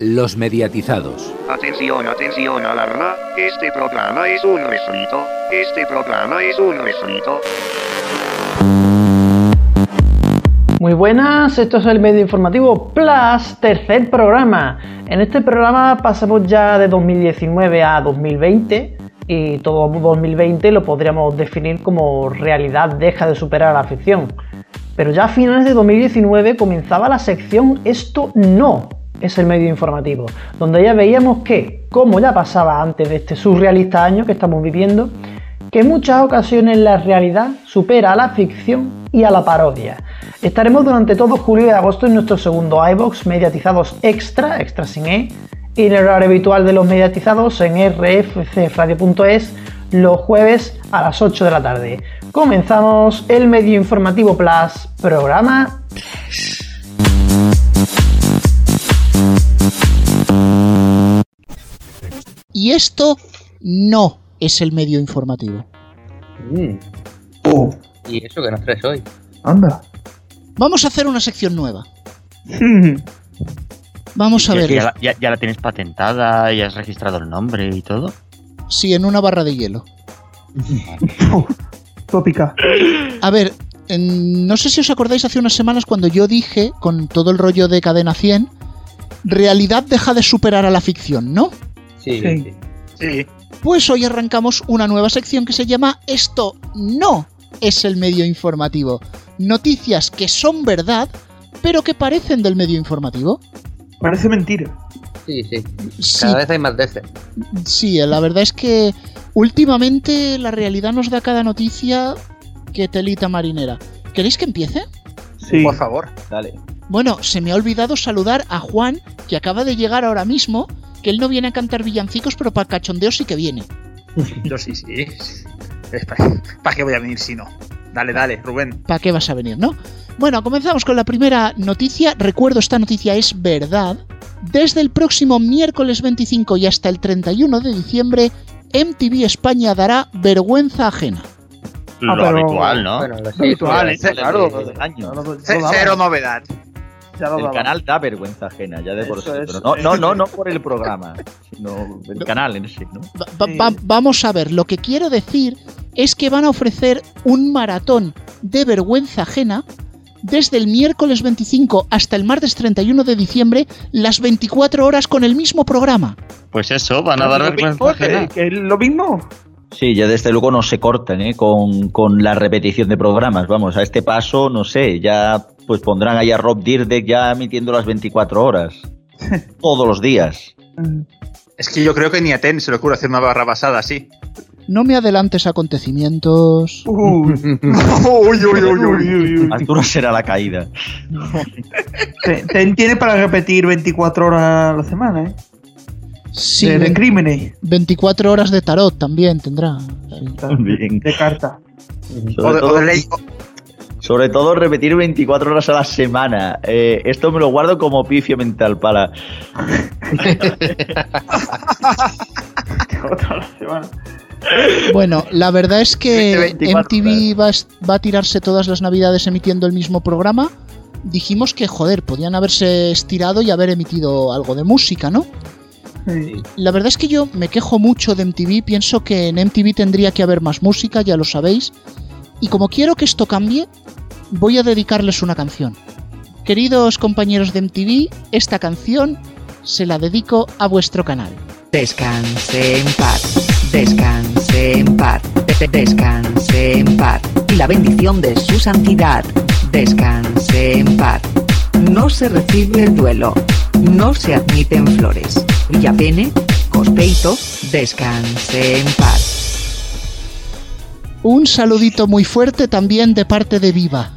Los mediatizados. Atención, atención, alarma. Este programa es un refrito. Este programa es un refrito. Muy buenas, esto es el medio informativo Plus, tercer programa. En este programa pasamos ya de 2019 a 2020 y todo 2020 lo podríamos definir como realidad deja de superar a la ficción. Pero ya a finales de 2019 comenzaba la sección Esto no, es el medio informativo, donde ya veíamos que, como ya pasaba antes de este surrealista año que estamos viviendo, que en muchas ocasiones la realidad supera a la ficción y a la parodia. Estaremos durante todo julio y agosto en nuestro segundo iBox mediatizados extra, extra sin E, y en el horario habitual de los mediatizados en rfcradio.es los jueves a las 8 de la tarde. Comenzamos el medio informativo Plus, programa Y esto no es el medio informativo. Oh, ¿Y eso que nos traes hoy? anda. Vamos a hacer una sección nueva. Vamos a ¿Que- ver. ya, la, ya- ya la tienes patentada y has registrado el nombre y todo? Sí, en una barra de hielo. Tópica. A ver, en- no sé si os acordáis hace unas semanas cuando yo dije, con todo el rollo de Cadena 100, realidad deja de superar a la ficción, ¿no? Sí. Sí. Sí. Pues hoy arrancamos una nueva sección que se llama Esto no es el medio informativo. Noticias que son verdad, pero que parecen del medio informativo. Parece mentira. Sí, sí. Sí, Cada vez hay más de ese. sí, la verdad es que últimamente la realidad nos da cada noticia que telita marinera. ¿Queréis que empiece? Sí. Por favor. Dale. Bueno, se me ha olvidado saludar a Juan, que acaba de llegar ahora mismo, que él no viene a cantar villancicos, pero para cachondeo sí que viene. Yo sí, sí. ¿Para qué voy a venir si no? Dale, dale, Rubén. ¿Para qué vas a venir, no? Bueno, comenzamos con la primera noticia. Recuerdo, esta noticia es verdad. Desde el próximo miércoles 25 y hasta el 31 de diciembre, MTV España dará vergüenza ajena. Ah, Lo pero- habitual, ¿no? Bueno, lo Habitual, suele ¿eh? Claro. cero novedad. Ya lo El daba. canal da vergüenza ajena, ya de por sí. No, no, no, no por el programa, sino el canal en sí, ¿no? Va- va- va- vamos a ver, lo que quiero decir es que van a ofrecer un maratón de vergüenza ajena desde el miércoles 25 hasta el martes 31 de diciembre, las 24 horas con el mismo programa. Pues eso, van a dar vergüenza ajena. que es lo mismo. Sí, ya desde luego no se cortan ¿eh? con, con la repetición de programas. Vamos, a este paso, no sé, ya pues pondrán ahí a Rob Dyrdek ya emitiendo las 24 horas. Todos los días. Es que yo creo que ni a Ten se le ocurre hacer una barra basada así. No me adelantes acontecimientos. Uy, uy, uy, uy, uy, dura será la caída. Te- te- Tiene para repetir 24 horas a la semana, ¿eh? Sí, de, de crímenes. 24 horas de tarot también tendrá. Sí. Bien. De carta. O Sobre de, todo, o de ley. o- sobre todo repetir 24 horas a la semana. Eh, esto me lo guardo como pifio mental para... Bueno, la verdad es que 24 MTV va a tirarse todas las navidades emitiendo el mismo programa. Dijimos que, joder, podían haberse estirado y haber emitido algo de música, ¿no? La verdad es que yo me quejo mucho de MTV, pienso que en MTV tendría que haber más música, ya lo sabéis. Y como quiero que esto cambie, voy a dedicarles una canción. Queridos compañeros de MTV, esta canción se la dedico a vuestro canal. Descanse en paz, descanse en paz, de- de- descanse en paz. Y la bendición de su santidad, descanse en paz. No se recibe el duelo, no se admiten flores. Villapene, Cospeito, descanse en paz. Un saludito muy fuerte también de parte de Viva.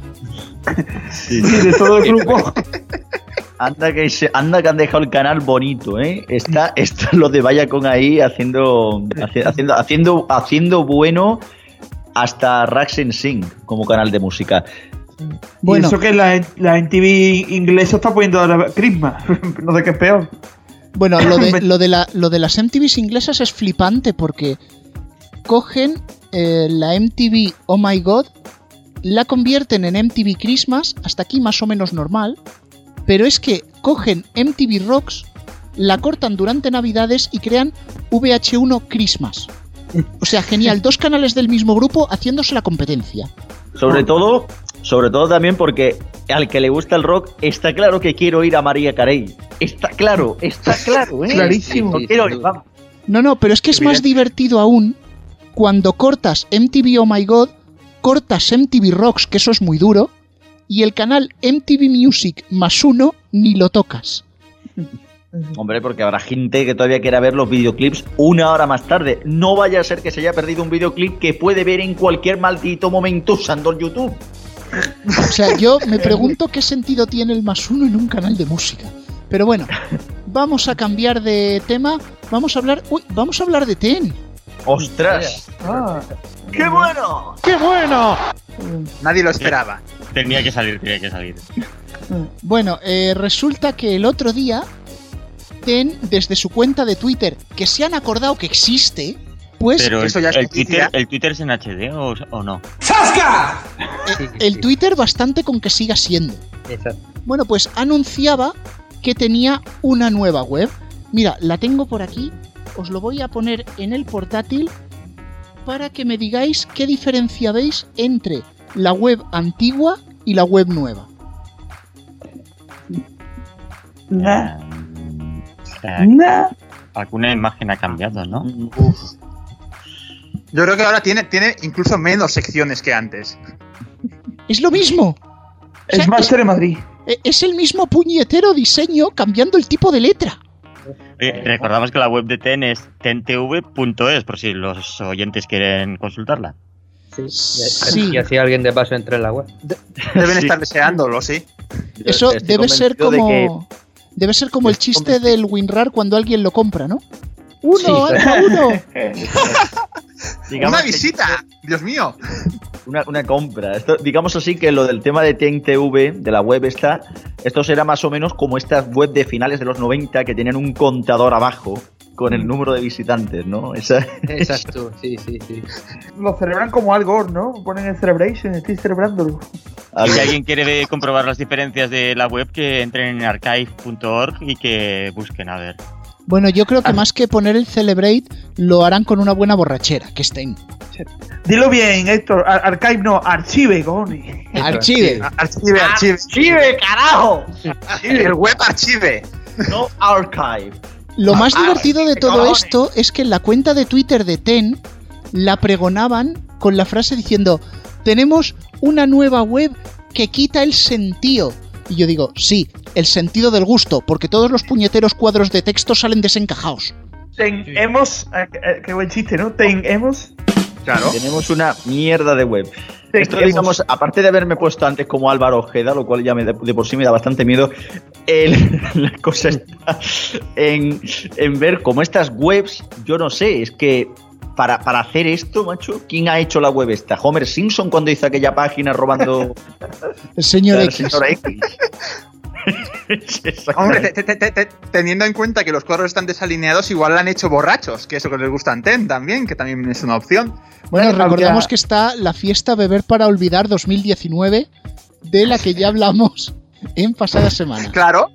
Sí, de todo el grupo. Anda que, se- anda que han dejado el canal bonito, ¿eh? Está, está lo de Viacom ahí haciendo, haci- haciendo, haciendo, haciendo bueno hasta Rax Sing como canal de música. Bueno. Y eso que la, la NTV inglesa está poniendo ahora Christmas. no sé qué es peor. Bueno, lo de, lo de, la, lo de las MTVs inglesas es flipante porque cogen eh, la MTV Oh My God, la convierten en MTV Christmas, hasta aquí más o menos normal, pero es que cogen MTV Rocks, la cortan durante Navidades y crean VH1 Christmas. O sea, genial, dos canales del mismo grupo haciéndose la competencia. Sobre todo, sobre todo también porque al que le gusta el rock, está claro que quiero ir a María Carey. Está claro, está claro, ¿eh? Clarísimo. Sí, sí, Quiero sí. ir, vamos. No, no, pero es que es más divertido aún cuando cortas MTV Oh My God, cortas MTV Rocks, que eso es muy duro, y el canal MTV Music más uno ni lo tocas. Hombre, porque habrá gente que todavía quiera ver los videoclips una hora más tarde. No vaya a ser que se haya perdido un videoclip que puede ver en cualquier maldito momento usando el YouTube. O sea, yo me pregunto qué sentido tiene el más uno en un canal de música. Pero bueno, vamos a cambiar de tema. Vamos a hablar. Uy, vamos a hablar de TEN. ¡Ostras! Ah, ¡Qué bueno! ¡Qué bueno! Nadie lo esperaba. Tenía que salir, tenía que salir. Bueno, eh, resulta que el otro día TEN, desde su cuenta de Twitter, que se han acordado que existe, pues Pero eso el, es. Twitter, ¿el Twitter es en HD o, o no? eh, el Twitter bastante con que siga siendo. Exacto. Bueno, pues anunciaba que tenía una nueva web. Mira, la tengo por aquí. Os lo voy a poner en el portátil para que me digáis qué diferencia veis entre la web antigua y la web nueva. nah, nah. alguna imagen ha cambiado, ¿no? Yo creo que ahora tiene, tiene incluso menos secciones que antes. Es lo mismo. O sea, Es Master de Madrid. e- es el mismo puñetero diseño cambiando el tipo de letra. Oye, recordamos que la web de TEN es tentv.es, por si los oyentes quieren consultarla. Sí. Sí. Y así alguien de paso entra en la web. Deben Sí. estar deseándolo, sí. Yo Eso debe ser de como. Debe ser como el chiste del WinRAR cuando alguien lo compra, ¿no? Uno, Sí. uno. digamos ¡Una que- visita! ¡Dios mío! Una, una compra. Esto, digamos así que lo del tema de TNTV, de la web esta, esto será más o menos como estas web de finales de los 90 que tenían un contador abajo con el número de visitantes, ¿no? Esa, Exacto, sí, sí, sí. Lo celebran como algo, ¿no? Ponen el celebration, estoy celebrándolo. Si alguien quiere comprobar las diferencias de la web, que entren en archive.org y que busquen a ver. Bueno, yo creo que Ah. más que poner el Celebrate, lo harán con una buena borrachera, que estén. Dilo bien, Héctor. Ar- Archive no, archive, cojones. Archive. Archive, archive. ¡Archive, carajo! El web archive. No archive. Lo más Ah, divertido de todo cojones. esto es que en la cuenta de Twitter de Ten la pregonaban con la frase diciendo: Tenemos una nueva web que quita el sentido. Y yo digo, sí, el sentido del gusto, porque todos los puñeteros cuadros de texto salen desencajados. Tenemos. eh, eh, qué buen chiste, ¿no? Tenemos. Claro. Tenemos una mierda de web. Esto, digamos, aparte de haberme puesto antes como Álvaro Ojeda, lo cual ya me, de, de por sí me da bastante miedo, el- la cosa está en, en ver cómo estas webs, yo no sé, es que para, para hacer esto, macho, ¿quién ha hecho la web esta? Homer Simpson cuando hizo aquella página robando El señor X. señor X. Hombre, te- te- te- te- teniendo en cuenta que los cuadros están desalineados, igual la han hecho borrachos, que eso que les gusta en TEN también, que también es una opción. Bueno, recordamos que está la fiesta Beber para Olvidar 2019, de la que ya hablamos en pasada semana. Claro,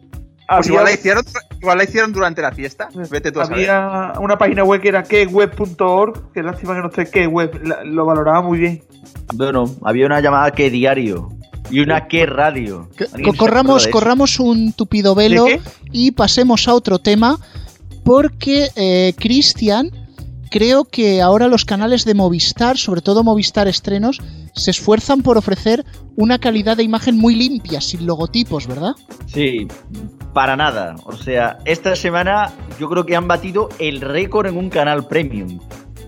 pues igual la, hicieron, igual la hicieron durante la fiesta. Vete tú a saber. había una página web que era queweb.org. Que lástima que no esté que web. la- Lo valoraba muy bien. Bueno, había una llamada que diario y una que radio. Que- ¿Alguien se corramos, corramos un tupido velo y pasemos a otro tema porque eh, Cristian creo que ahora los canales de Movistar, sobre todo Movistar Estrenos, se esfuerzan por ofrecer una calidad de imagen muy limpia, sin logotipos, ¿verdad? Sí, para nada. O sea, esta semana yo creo que han batido el récord en un canal premium.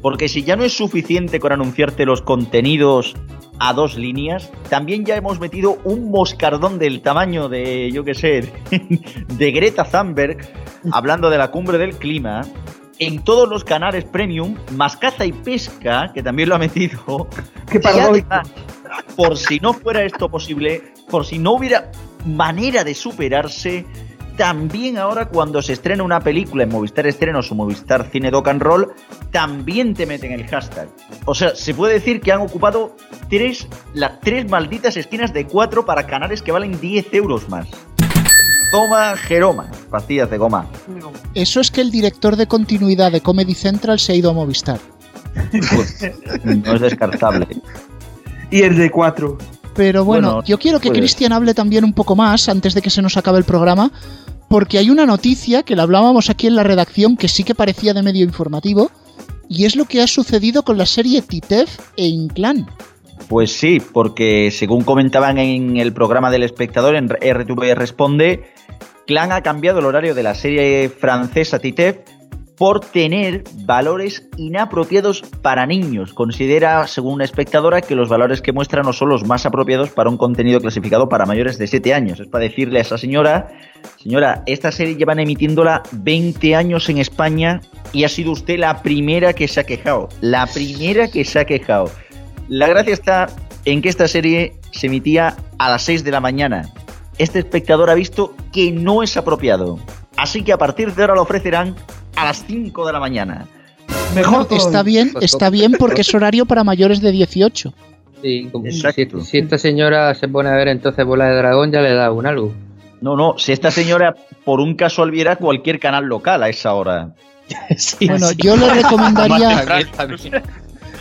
Porque si ya no es suficiente con anunciarte los contenidos a dos líneas, también ya hemos metido un moscardón del tamaño de, yo qué sé, de Greta Thunberg, hablando de la cumbre del clima, en todos los canales premium, más caza y pesca, que también lo ha metido, Qué por si no fuera esto posible, por si no hubiera manera de superarse, también ahora cuando se estrena una película en Movistar Estrenos o Movistar Cine Doc and Roll, también te meten el hashtag. O sea, se puede decir que han ocupado tres, las tres malditas esquinas de cuatro para canales que valen 10 euros más. Toma Jeroma, pastillas de goma. Eso es que el director de continuidad de Comedy Central se ha ido a Movistar. Pues, no es descartable. Y el de 4. Pero bueno, Bueno, yo quiero que. Cristian hable también un poco más antes de que se nos acabe el programa, porque hay una noticia que la hablábamos aquí en la redacción que sí que parecía de medio informativo, y es lo que ha sucedido con la serie Titef e Inclán. Pues sí, porque según comentaban en el programa del espectador en RTV Responde, Clan ha cambiado el horario de la serie francesa Titef por tener valores inapropiados para niños. Considera, según una espectadora, que los valores que muestra no son los más apropiados para un contenido clasificado para mayores de 7 años. Es para decirle a esa señora, señora, esta serie llevan emitiéndola 20 años en España y ha sido usted la primera que se ha quejado. La primera que se ha quejado. La gracia está en que esta serie se emitía a las 6 de la mañana. Este espectador ha visto que no es apropiado. Así que a partir de ahora lo ofrecerán a las 5 de la mañana. Mejor Está bien, está bien porque es horario para mayores de 18. Sí, como- si, Exacto. si esta señora se pone a ver entonces Bola de Dragón, ya le da un algo. No, no, si esta señora por un casual viera cualquier canal local a esa hora. Bueno, yo le recomendaría,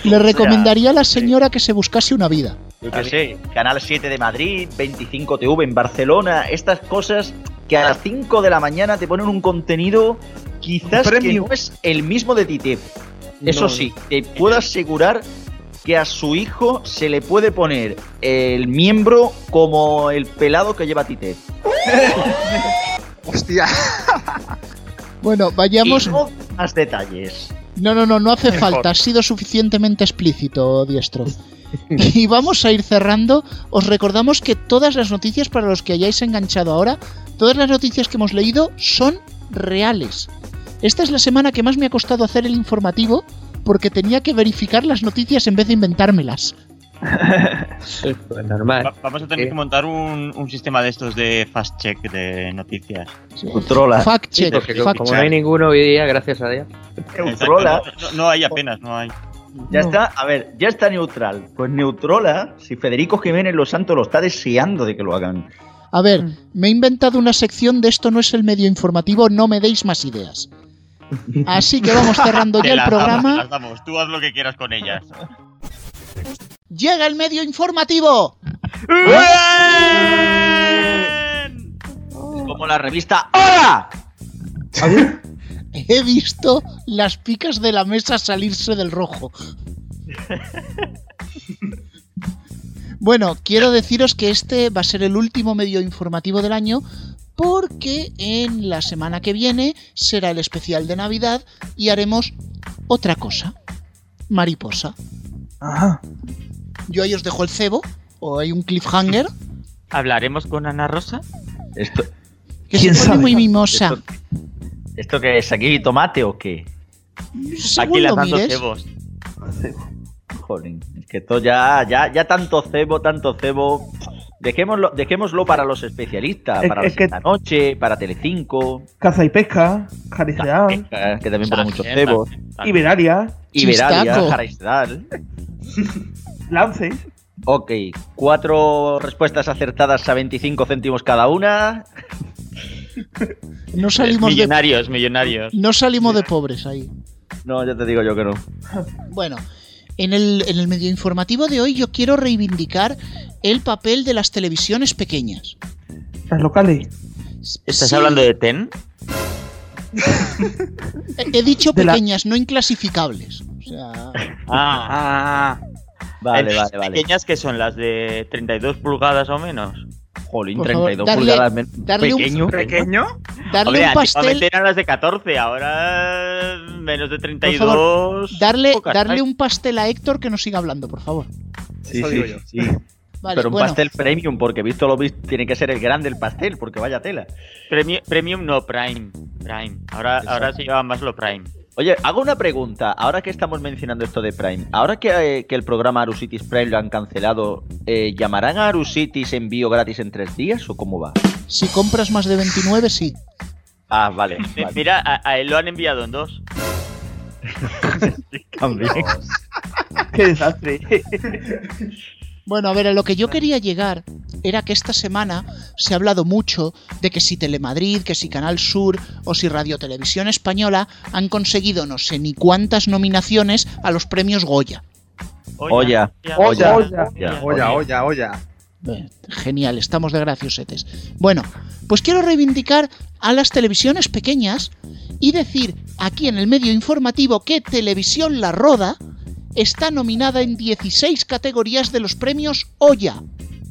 le recomendaría a la señora que se buscase una vida. Yo qué sé, Canal 7 de Madrid, 25 TV en Barcelona, estas cosas que a las 5 de la mañana te ponen un contenido quizás que no es el mismo de Titef. Eso No. sí, te puedo asegurar que a su hijo se le puede poner el miembro como el pelado que lleva Titef. Hostia. Bueno, Y vayamos. no más detalles. No, no, no, no hace Mejor. falta. Ha sido suficientemente explícito, Diestro. Y vamos a ir cerrando. Os recordamos que todas las noticias, para los que hayáis enganchado ahora, todas las noticias que hemos leído son reales. Esta es la semana que más me ha costado hacer el informativo porque tenía que verificar las noticias en vez de inventármelas. Sí, pues normal. Va- vamos a tener Sí. que montar un, un sistema de estos de fast check de noticias. Neutrola. Fact Sí, check, como, fact como check. no hay ninguno hoy día, gracias a Dios. Exacto, no- no hay apenas, no hay. Ya está, a ver, ya está neutral. Pues Neutrola, si Federico Jiménez Los Santos lo está deseando de que lo hagan. A ver, me he inventado una sección de esto no es el medio informativo, no me deis más ideas. Así que vamos cerrando ya el las damos, te programa. las damos. Tú haz lo que quieras con ellas. Llega el medio informativo. Como la revista ¡Hola! He visto las picas de la mesa salirse del rojo. Bueno, quiero deciros que este va a ser el último medio informativo del año porque en la semana que viene será el especial de Navidad y haremos otra cosa. Mariposa. Ajá. Yo ahí os dejo el cebo o hay un cliffhanger ¿Hablaremos con Ana Rosa? Esto, que se ¿Quién pone sabe? muy mimosa. esto, ¿Esto qué es? ¿Aquí tomate o qué? Según Aquí lanzando cebos. Jolín, es que esto ya, ya, ya tanto cebo, tanto cebo. Dejémoslo, dejémoslo para los especialistas, Es- para es los que- esta noche, para Telecinco, Caza y pesca, Jariseal, que también pone muchos cebos, Iberalia, Chistaco. Jaraisdal. Lances. Ok, cuatro respuestas acertadas a 25 céntimos cada una. No salimos de millonarios, millonarios. no salimos de pobres ahí. No, ya te digo yo que no. Bueno, en el, en el medio informativo de hoy yo quiero reivindicar el papel de las televisiones pequeñas. Las locales. ¿Estás Sí, hablando de TEN? He he dicho de la- pequeñas, no inclasificables. O sea, Ah, Vale, ¿En vale, vale. pequeñas que son las de 32 pulgadas o menos? Jolín, Por favor, 32 darle- pulgadas. darle un- pequeño. ¿Pequeño? darle Hombre, un pastel, eran las de 14, ahora menos de Por 32. darle, pocas darle un pastel a Héctor que nos siga hablando, por favor. Sí, Eso sí, digo yo. sí. Vale, Pero un bueno, pastel premium, porque visto lo visto, tiene que ser el grande el pastel, porque vaya tela. Premi- premium no, Prime. Prime. Ahora, ahora se lleva más lo Prime. Oye, hago una pregunta. Ahora que estamos mencionando esto de Prime, ahora que, eh, que el programa Arusitis Prime lo han cancelado, eh, ¿llamarán a Arusitis envío gratis en tres días o cómo va? si compras más de 29, sí. Ah, vale. Eh, vale. Mira, a, a él lo han enviado en dos. También. Qué desastre. Bueno, a ver, a lo que yo quería llegar era que esta semana se ha hablado mucho de que si Telemadrid, que si Canal Sur o si Radio Televisión Española han conseguido no sé ni cuántas nominaciones a los premios Goya. Olla. Olla, olla. Olla, olla, olla. Genial, estamos de graciosetes. Bueno, pues quiero reivindicar a las televisiones pequeñas y decir aquí en el medio informativo que Televisión La Roda está nominada en 16 categorías de los premios Oya.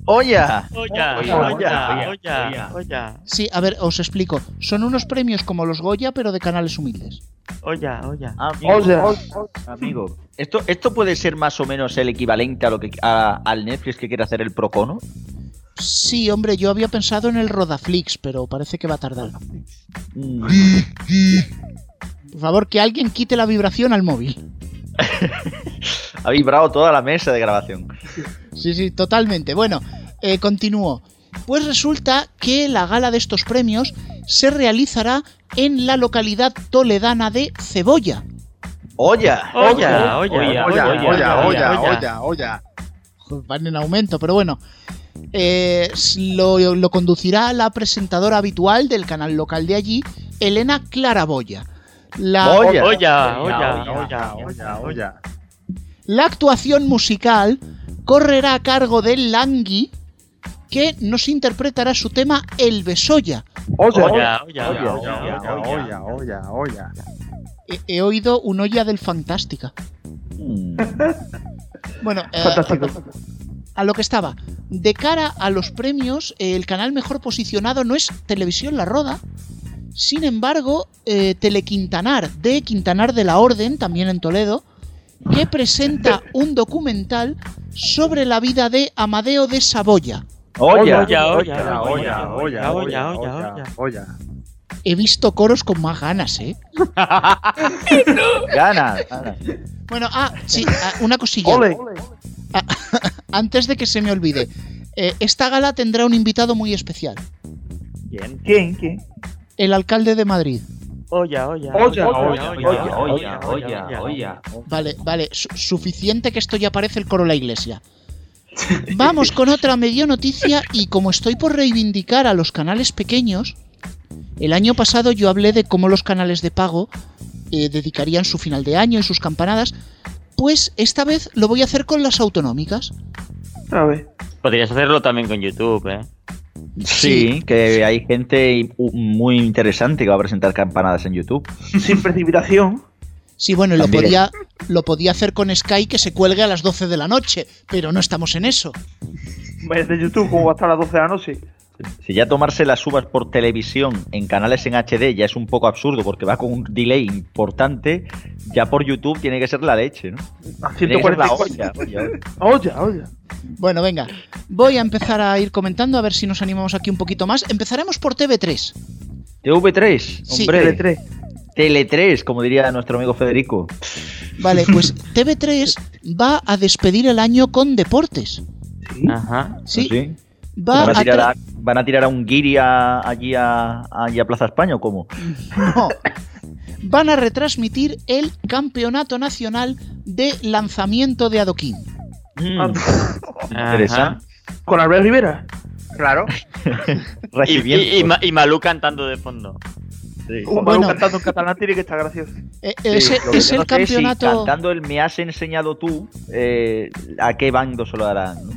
Olla, olla, olla, olla, olla, Sí, a ver, os explico. Son unos premios como los Goya, pero de canales humildes. olla, olla. Amigo, Olla. amigo. Esto, esto puede ser más o menos el equivalente a lo que a- al Netflix que quiere hacer el Procono. Sí, hombre, yo había pensado en el Rodaflix, pero parece que va a tardar. Mm. Por favor, que alguien quite la vibración al móvil. Ha vibrado toda la mesa de grabación. Sí, sí, totalmente. Bueno, eh, continúo. Pues resulta que la gala de estos premios se realizará en la localidad toledana de Cebolla. Olla. Olla, olla, Olla, olla, olla, olla, olla. Van en aumento, pero bueno. Eh, lo, lo conducirá la presentadora habitual del canal local de allí, Elena Claraboya. La, Olla. Olla, olla, Olla, olla, olla, olla. la actuación musical correrá a cargo de Langui, que nos interpretará su tema El Besoya. Olla, olla, olla, Olla, olla, olla, olla, olla, olla. He, he oído un olla del Fantástica. Mm. Bueno, eh, fantástico. a lo que estaba. De cara a los premios, eh, el canal mejor posicionado no es Televisión La Roda. Sin embargo, eh, Telequintanar, de Quintanar de la Orden, también en Toledo, que presenta un documental sobre la vida de Amadeo de Saboya. Olla. olla, olla, Olla, olla, olla, olla, olla. He visto coros con más ganas, ¿eh? Gana. gana. Bueno, ah, sí, ah, una cosilla. Ole. Antes de que se me olvide. Eh, esta gala tendrá un invitado muy especial. Bien. ¿Quién? ¿Quién? El alcalde de Madrid. Olla, olla, Olla, olla, olla, olla, olla, olla. Vale, vale, su- suficiente que esto ya parece el coro de la iglesia. Vamos con otra medio noticia y como estoy por reivindicar a los canales pequeños, el año pasado yo hablé de cómo los canales de pago eh, dedicarían su final de año y sus campanadas, pues esta vez lo voy a hacer con las autonómicas. A ver. Podrías hacerlo también con YouTube, ¿eh? Sí, que hay gente muy interesante que va a presentar campanadas en YouTube. Sin precipitación. Sí, bueno, y lo podía, lo podía hacer con Sky que se cuelgue a las 12 de la noche, pero no estamos en eso. Es de YouTube, como va a estar a las 12 de la noche. Si ya tomarse las uvas por televisión en canales en HD ya es un poco absurdo porque va con un delay importante, ya por YouTube tiene que ser la leche, ¿no? A Tiene que ser la 144. olla, olla. Olla, olla. Bueno, venga, voy a empezar a ir comentando a ver si nos animamos aquí un poquito más. Empezaremos por TV3. TV3, Sí, hombre. Tele3. Tele3, como diría nuestro amigo Federico. Vale, pues TV3 va a despedir el año con deportes. Sí. Ajá. Sí, ¿Sí? va ¿Van, a a tirar a, van a tirar a un guiri a- allí, a, allí a Plaza España o cómo? no. van a retransmitir el Campeonato Nacional de Lanzamiento de Adoquín. Mm, interesante. Con Albert Rivera. Claro. Y, y, y, Ma- y Malú cantando de fondo. Sí. Un Bueno. Manu cantando en catalán tiene que estar gracioso. Eh, Sí, es, el no si campeonato. cantando el me has enseñado tú, eh, ¿a qué bando se lo darán? ¿no?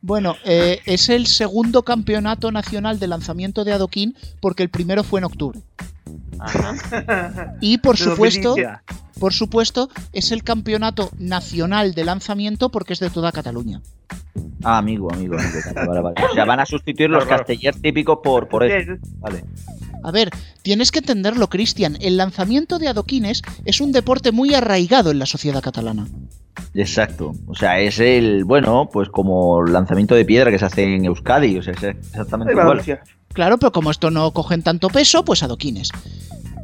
Bueno, eh, es el segundo campeonato nacional de lanzamiento de adoquín porque el primero fue en octubre. Ajá. Y por supuesto, 2015. por supuesto, es el campeonato nacional de lanzamiento porque es de toda Cataluña. Ah, amigo, amigo, amigo. Vale, vale. O sea, van a sustituir los Claro, castellers típicos por, por eso. Sí, Vale. A ver, tienes que entenderlo, Cristian. El lanzamiento de adoquines es un deporte muy arraigado en la sociedad catalana. Exacto. O sea, es el, bueno, pues como lanzamiento de piedra que se hace en Euskadi. O sea, es exactamente igual. Valencia. Claro, pero como esto no cogen tanto peso, pues adoquines.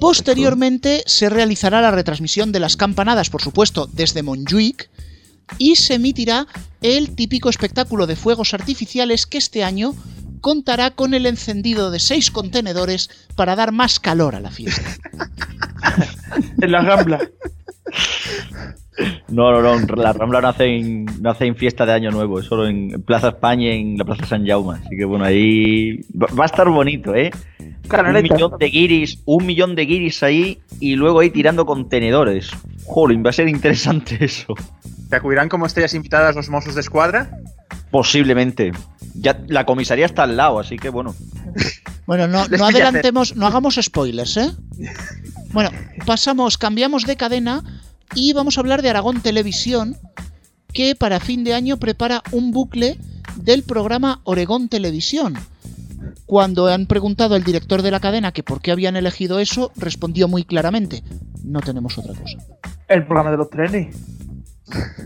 Posteriormente se realizará la retransmisión de las campanadas, por supuesto, desde Montjuic y se emitirá el típico espectáculo de fuegos artificiales que este año contará con el encendido de seis contenedores para dar más calor a la fiesta. En la Rambla. No, no, no, la Rambla no hacen, no hacen fiesta de Año Nuevo, es solo en Plaza España y en la Plaza San Jaume. Así que bueno, ahí va a estar bonito, ¿eh? Un millón de guiris, un millón de guiris ahí y luego ahí tirando contenedores. Jolín, va a ser interesante eso. ¿Te acudirán como estrellas invitadas los Mossos de Escuadra? Posiblemente. Ya, la comisaría está al lado, así que bueno. Bueno, no, adelantemos, no hagamos spoilers, ¿eh? Bueno, pasamos, cambiamos de cadena y vamos a hablar de Aragón Televisión, que para fin de año prepara un bucle del programa Oregón Televisión. Cuando han preguntado al director de la cadena que por qué habían elegido eso, respondió muy claramente, no tenemos otra cosa. El programa de los trenes.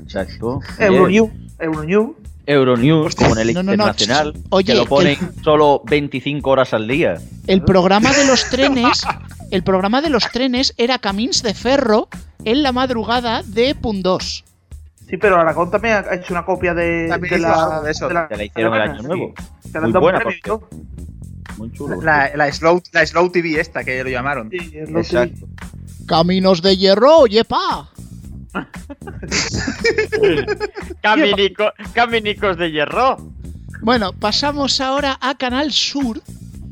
Exacto. Euronews. Euronews. Euronews, como en el No, no, no, internacional, oye, que lo ponen solo 25 horas al día. El programa de los trenes, el programa de los trenes era Camins de Ferro en la madrugada de Pundós. Sí, pero Aragón también ha hecho una copia de, de la, de eso, la, Que la hicieron el año sí. nuevo. Han Muy dado un buena, premio. Muy chulo. La, la Slow, la Slow TV esta, que lo llamaron. Sí, Exacto. Caminos de hierro, yepa. Caminico- Caminicos de hierro. Bueno, pasamos ahora a Canal Sur,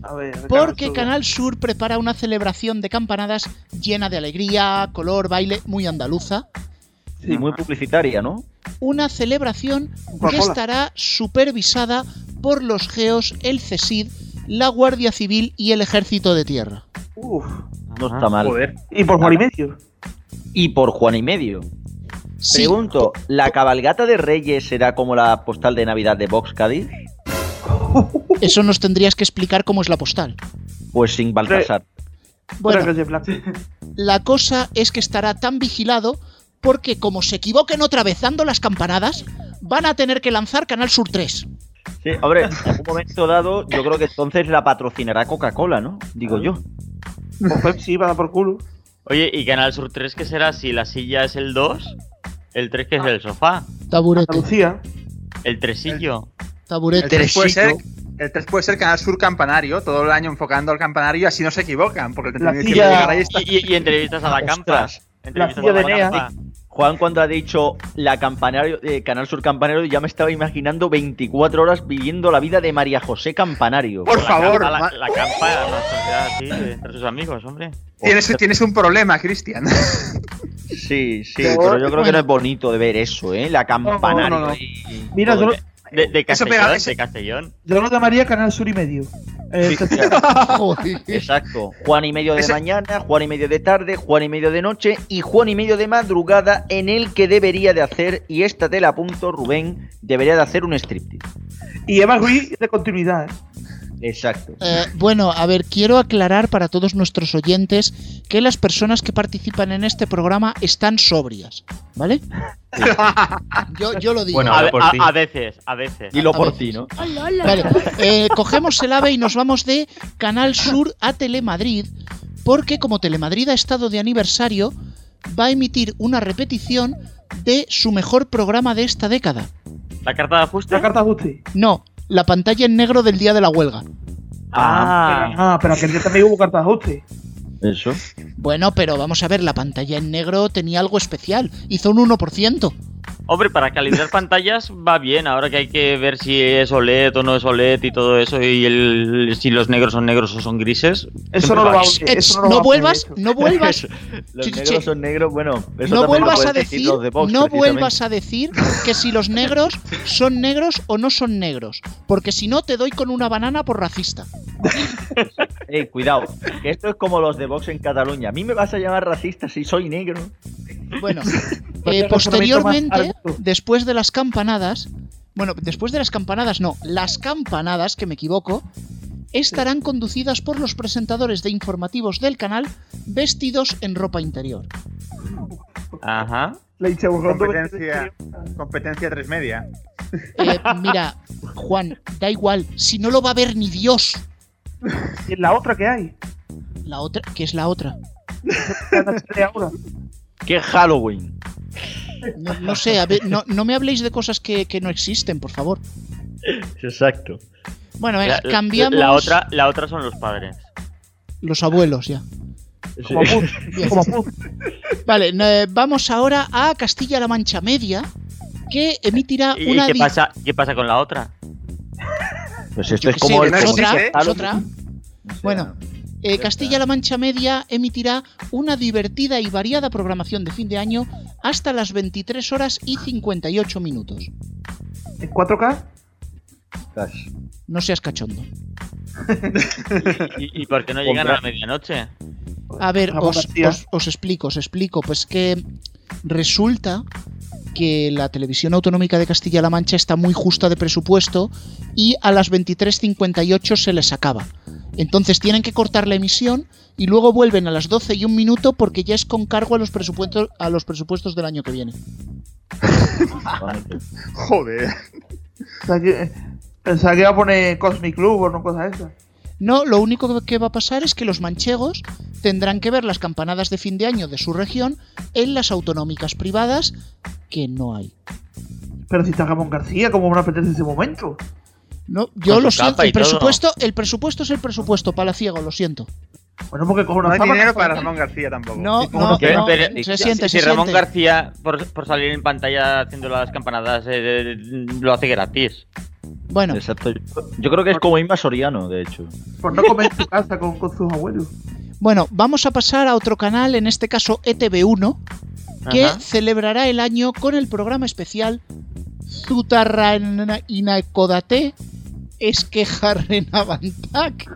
A ver, porque Sur. Canal Sur prepara una celebración de campanadas llena de alegría, color, baile, muy andaluza. Y muy publicitaria, ¿no? Una celebración que estará supervisada por los GEOS, el CESID, la Guardia Civil y el Ejército de Tierra. Uf. No está mal. Joder. Y por Juan y medio. Y por Juan y medio. Sí, Pregunto, ¿la cabalgata de Reyes será como la postal de Navidad de Vox Cádiz? Eso nos tendrías que explicar cómo es la postal. Pues sin Baltasar. Bueno. La cosa es que estará tan vigilado porque como se equivoquen otra vez dando las campanadas, van a tener que lanzar Canal Sur 3. Sí, hombre, en un momento dado, yo creo que entonces la patrocinará Coca-Cola, ¿no? Digo yo. Pues Pepsi va a dar por culo. Oye, ¿y Canal Sur 3 qué será? Si la silla es el 2, el 3 que es el sofá, Taburete, Andalucía. el tresillo. El taburete. 3 puede ser, el 3 puede ser Canal Sur Campanario, todo el año enfocando al campanario y así no se equivocan, porque el La tendría que silla- llegar ahí está. Y, y- y entrevistas a la campa. Entrevistas a la. Juan cuando ha dicho la campanario, eh, Canal Sur Campanario, ya me estaba imaginando 24 horas viviendo la vida de María José Campanario. Por La favor, campa, ma- la, la campa, una sociedad así, entre sus amigos, hombre. tienes, tienes un problema, Cristian. Sí, sí, pero yo creo que no es bonito de ver eso, ¿eh? La campanario. No, no, no. Mira, De, de Castellón, pega- ese- de Castellón. yo lo llamaría Canal Sur y medio. Eh, Sí. Exacto. Juan y medio de Ese- mañana, Juan y medio de tarde, Juan y medio de noche y Juan y medio de madrugada en el que debería de hacer, y esta te la apunto, Rubén, debería de hacer un striptease. y Eva Ruiz de continuidad. ¿eh? Exacto. Eh, bueno, a ver, quiero aclarar para todos nuestros oyentes que las personas que participan en este programa están sobrias, ¿vale? Yo, yo lo digo. Bueno, A, veces, a veces. Dilo a por ti, ¿no? Vale, eh, cogemos el ave y nos vamos de Canal Sur a Telemadrid, porque como Telemadrid ha estado de aniversario, va a emitir una repetición de su mejor programa de esta década. ¿La carta de ajuste? La carta de ajuste. No, la pantalla en negro del día de la huelga. Ah, Ah, pero aquel día también hubo carta de ajuste. Eso. Bueno, pero vamos a ver, la pantalla en negro tenía algo especial, hizo un 1%. Hombre, para calibrar pantallas va bien. Ahora que hay que ver si es OLED o no es OLED y todo eso, y el, si los negros son negros o son grises. Eso no lo va a Ets, eso no va vuelvas, hacer, no vuelvas, Los negros son negros, bueno, eso no vuelvas a decir, los de Vox, no vuelvas a decir que si los negros son negros o no son negros, porque si no te doy con una banana por racista. Eh, cuidado, que esto es como los de Vox en Cataluña. A mí me vas a llamar racista si soy negro. Bueno, eh, posteriormente. Después de las campanadas, bueno, después de las campanadas no, las campanadas, que me equivoco, estarán conducidas por los presentadores de informativos del canal vestidos en ropa interior. Ajá. La de- Competencia, competencia 3 media. Eh, mira, Juan, da igual, si no lo va a ver ni Dios. Y en la otra que hay. La otra, ¿qué es la otra? Tres. ¡Qué Halloween! No, no sé, a ver, no, no me habléis de cosas que, que no existen, por favor. Exacto. Bueno, venga, La- la- cambiamos La otra, la otra son los padres. los abuelos ya. Como. Vale, eh, vamos ahora a Castilla-La Mancha Media, que emitirá ¿Y una qué di- pasa, qué pasa con la otra? Pues esto Yo es qué como sé, el otra, dice, es otra. O sea, Bueno, eh, Castilla-La Mancha Media emitirá una divertida y variada programación de fin de año hasta las 23 horas y 58 minutos. En 4K. casi. No seas cachondo. ¿Y, y por qué no llegan a la medianoche? A ver, os explico, os explico. Pues que resulta que la televisión autonómica de Castilla-La Mancha está muy justa de presupuesto y a las 23.58 se les acaba. Entonces tienen que cortar la emisión y luego vuelven a las 12 y un minuto porque ya es con cargo a los presupuestos, a los presupuestos del año que viene. Joder. O sea, que, pensaba que iba a poner Cosmic Club o no cosas esas. No, lo único que va a pasar es que los manchegos tendrán que ver las campanadas de fin de año de su región en las autonómicas privadas que no hay. Pero si está Ramón García, ¿cómo van a perderse ese momento? No, yo lo siento, el todo. presupuesto, el presupuesto es el presupuesto, palaciego, lo siento. Bueno, porque como No hay dinero para Ramón García tampoco. No, ¿Y cómo no, no Que- no, pero- se siente, si se Ramón siente. García, por, por salir en pantalla haciendo las campanadas, eh, lo hace gratis. Bueno, Exacto. Yo, yo creo que es como Inma Soriano, de hecho. Por no comer en su casa con, con sus abuelos. Bueno, vamos a pasar a otro canal, en este caso E ETV1, que Ajá. celebrará el año con el programa especial Zutarra Inakodate Esquejarrenabantak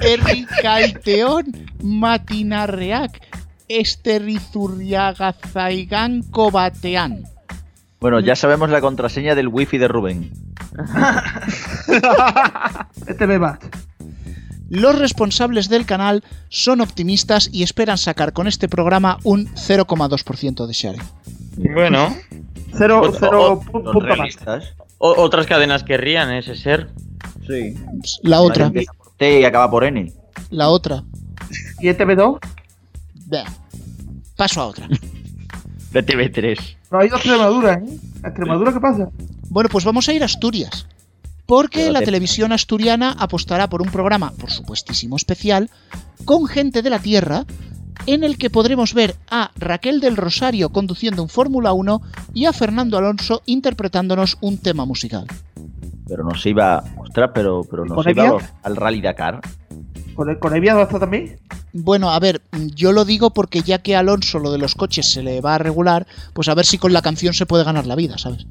Errikaiteon Matinarreak Esterizurriagazaigan Kobatean. Bueno, ya sabemos la contraseña del wifi de Rubén. Este me va. Los responsables del canal son optimistas y esperan sacar con este programa un 0,2% de share. Bueno, Cero, O- cero o- Son punto más. o- otras cadenas querrían ese ser. Sí. La otra, Empieza por T y acaba por N. la otra. ¿Y este B2? Vea. Paso a otra. De TV3. No ha ido a Extremadura, ¿eh? ¿A Extremadura qué pasa? Bueno, pues vamos a ir a Asturias. Porque Pero la te- televisión asturiana apostará por un programa, por supuestísimo especial, con gente de la Tierra, en el que podremos ver a Raquel del Rosario conduciendo un Fórmula 1 y a Fernando Alonso interpretándonos un tema musical. Pero nos iba. Ostras, pero, pero nos ¿Con iba al Rally Dakar. ¿Con, con Evia va a estar también? Bueno, a ver, yo lo digo porque ya que a Alonso lo de los coches se le va a regular, pues a ver si con la canción se puede ganar la vida, ¿sabes?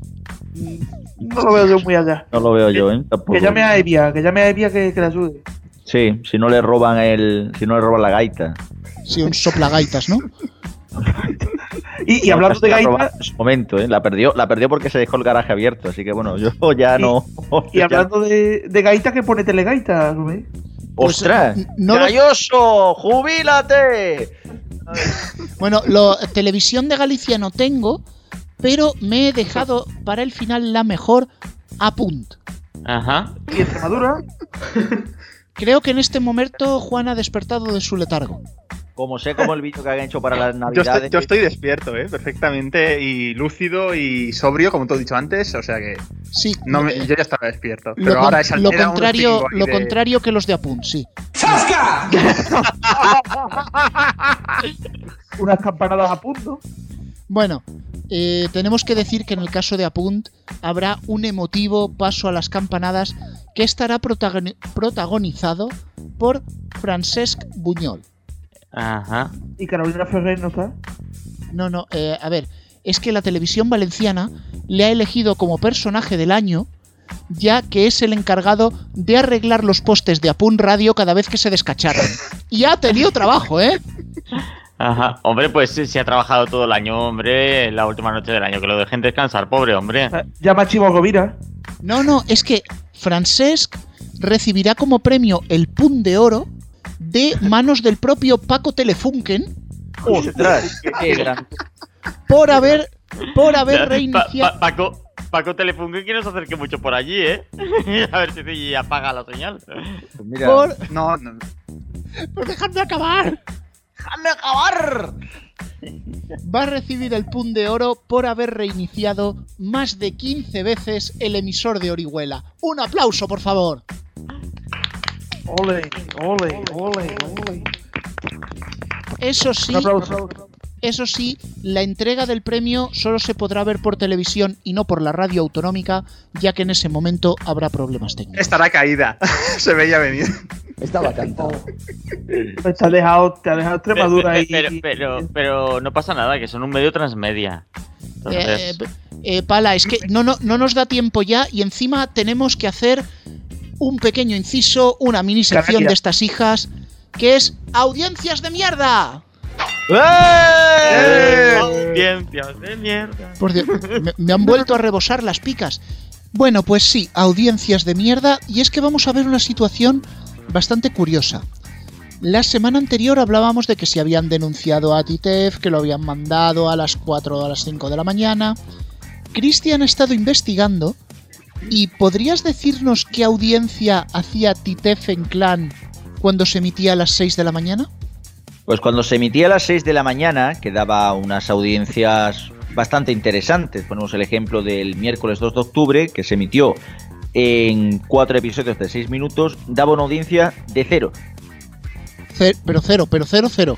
No lo veo yo muy allá. No lo veo yo, ¿eh? Tampoco. Que llame a Evia, que llame a Evia que, que le ayude. Sí, si no le roban el. Si no le roban la gaita. Sí, un soplagaitas, ¿no? Y, y hablando de La gaita, robaron En su momento, ¿eh? La perdió, la perdió porque se dejó el garaje abierto. Así que bueno, yo ya Y- no. y hablando de, de gaita, que pone telegaita, Rubén. Pues, ¡Ostras! no lo- ¡Galloso! ¡Jubílate! Bueno, lo, televisión de Galicia no tengo, pero me he dejado para el final la mejor apunt. Ajá. Y Extremadura, Creo que en este momento Juan ha despertado de su letargo. Como sé como el vídeo que han hecho para las Yo navidades. estoy, yo estoy despierto, ¿eh? Perfectamente y lúcido y sobrio, como te he dicho antes. O sea que Sí, no me- yo ya estaba despierto. lo, Pero con- ahora es lo contrario, lo de... contrario que los de apunt, sí. unas campanadas a punto. Bueno, eh, tenemos que decir que en el caso de Apunt habrá un emotivo paso a las campanadas que estará protagoni- protagonizado por Francesc Buñol. Ajá. Y Carolina Ferrer no está. No, no, eh, a ver, es que la televisión valenciana le ha elegido como personaje del año, ya que es el encargado de arreglar los postes de Apun Radio cada vez que se descacharon. Y ha tenido trabajo, ¿eh? Ajá. Hombre, pues si ha trabajado todo el año, hombre, la última noche del año, que lo dejen descansar, pobre hombre. Eh, Llama a Chivo Rovira. No, no, es que Francesc recibirá como premio el Pun de Oro de manos del propio Paco Telefunken ¡Ostras! ¡Qué gran! por haber, por haber reiniciado... Pa- Paco, Paco Telefunken que no se acerque mucho por allí, ¿eh? a ver si se apaga la señal. Pues mira, Por, No, no. por dejadme acabar. ¡Déjame acabar! va a recibir el Pun de Oro por haber reiniciado más de 15 veces el emisor de Orihuela. Un aplauso, por favor. Ole, ole, ole, ole. Eso sí, Un aplauso. eso sí, la entrega del premio solo se podrá ver por televisión y no por la radio autonómica, ya que en ese momento habrá problemas técnicos. Estará caída. Se veía venir. Estaba cantado. Te ha dejado, te ha dejado Extremadura ahí. pero, pero, pero no pasa nada, que son un medio transmedia. Eh, Entonces, eh, Pala, es que no, no, no nos da tiempo ya y encima tenemos que hacer un pequeño inciso, una mini sección de estas hijas, que es audiencias de mierda. ¡Eh! audiencias de mierda. Por Dios, me, me han vuelto a rebosar las picas. Bueno, pues sí, audiencias de mierda y es que vamos a ver una situación bastante curiosa. La semana anterior hablábamos de que se habían denunciado a Titef, que lo habían mandado a las 4 o a las 5 de la mañana. Cristian ha estado investigando y ¿podrías decirnos qué audiencia hacía Titef en Clan cuando se emitía a las 6 de la mañana? Pues cuando se emitía a las 6 de la mañana, que daba unas audiencias bastante interesantes. Ponemos el ejemplo del miércoles 2 de octubre, que se emitió en cuatro episodios de 6 minutos, daba una audiencia de cero. Ce- pero cero, pero cero, cero.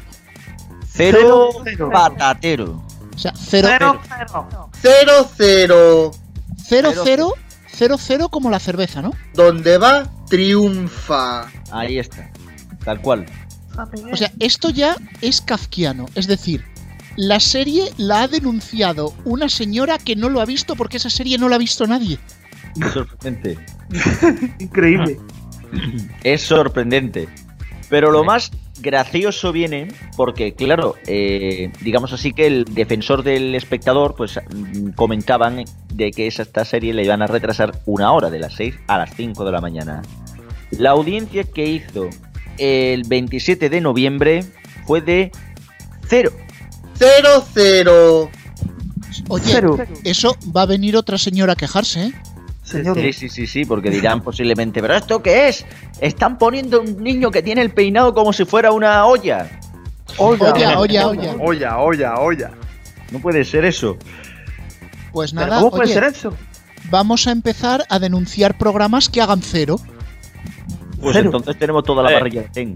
Cero, Cero. patatero. O sea, cero, Cero, cero, cero. Cero, cero. cero, Cero, cero, cero, cero como la cerveza, ¿no? Donde va, triunfa. Ahí está. Tal cual. O sea, esto ya es kafkiano. Es decir, la serie la ha denunciado una señora que no lo ha visto porque esa serie no la ha visto nadie. Sorprendente. Increíble. Es sorprendente. Pero lo más gracioso viene porque, claro, eh, digamos así que el defensor del espectador, pues mm, comentaban de que esa, esta serie le iban a retrasar una hora, de las 6 a las 5 de la mañana. La audiencia que hizo el 27 de noviembre fue de cero. Cero, cero. Oye, Cero. eso va a venir otra señora a quejarse, ¿eh? Señor. Sí, sí, sí, sí, porque dirán posiblemente, ¿pero esto qué es? Están poniendo un niño que tiene el peinado como si fuera una olla. Olla, Olla, olla, olla. Olla, olla, olla. No puede ser eso. Pues ¿Pero nada, ¿Cómo puede oye, ser eso? vamos a empezar a denunciar programas que hagan cero. Pues Cero. entonces tenemos toda la parrilla Ten.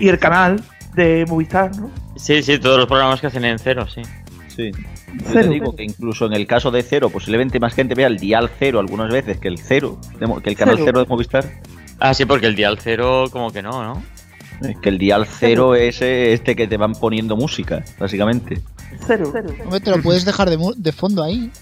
Y el canal de Movistar, ¿no? Sí, sí, todos los programas que hacen en cero, sí. Sí. Yo te Cero. digo que incluso en el caso de cero, posiblemente más gente vea el dial cero algunas veces que el cero, que el canal Cero. cero de Movistar. Ah, sí, porque el dial cero como que no, ¿no? Es que el dial cero es eh, este que te van poniendo música, básicamente. Cero. Hombre, te lo puedes dejar de, fondo ahí.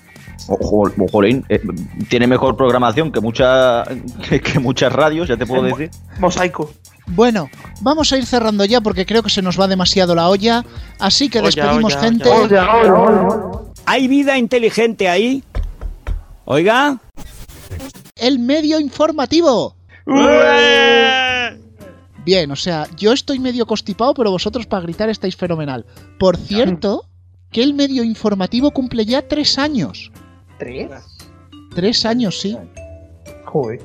Ojo, jolín, eh, tiene mejor programación que, mucha, que, que muchas radios, ya te puedo decir. Mosaico. Bueno, vamos a ir cerrando ya porque creo que se nos va demasiado la olla. Así que Olla, despedimos olla, gente. Olla, olla, olla. ¿Hay vida inteligente ahí? Oiga. El medio informativo. Bien, o sea, yo estoy medio constipado, pero vosotros para gritar estáis fenomenal. Por cierto, que el medio informativo cumple ya tres años. ¿Tres? Tres años, sí. Joder.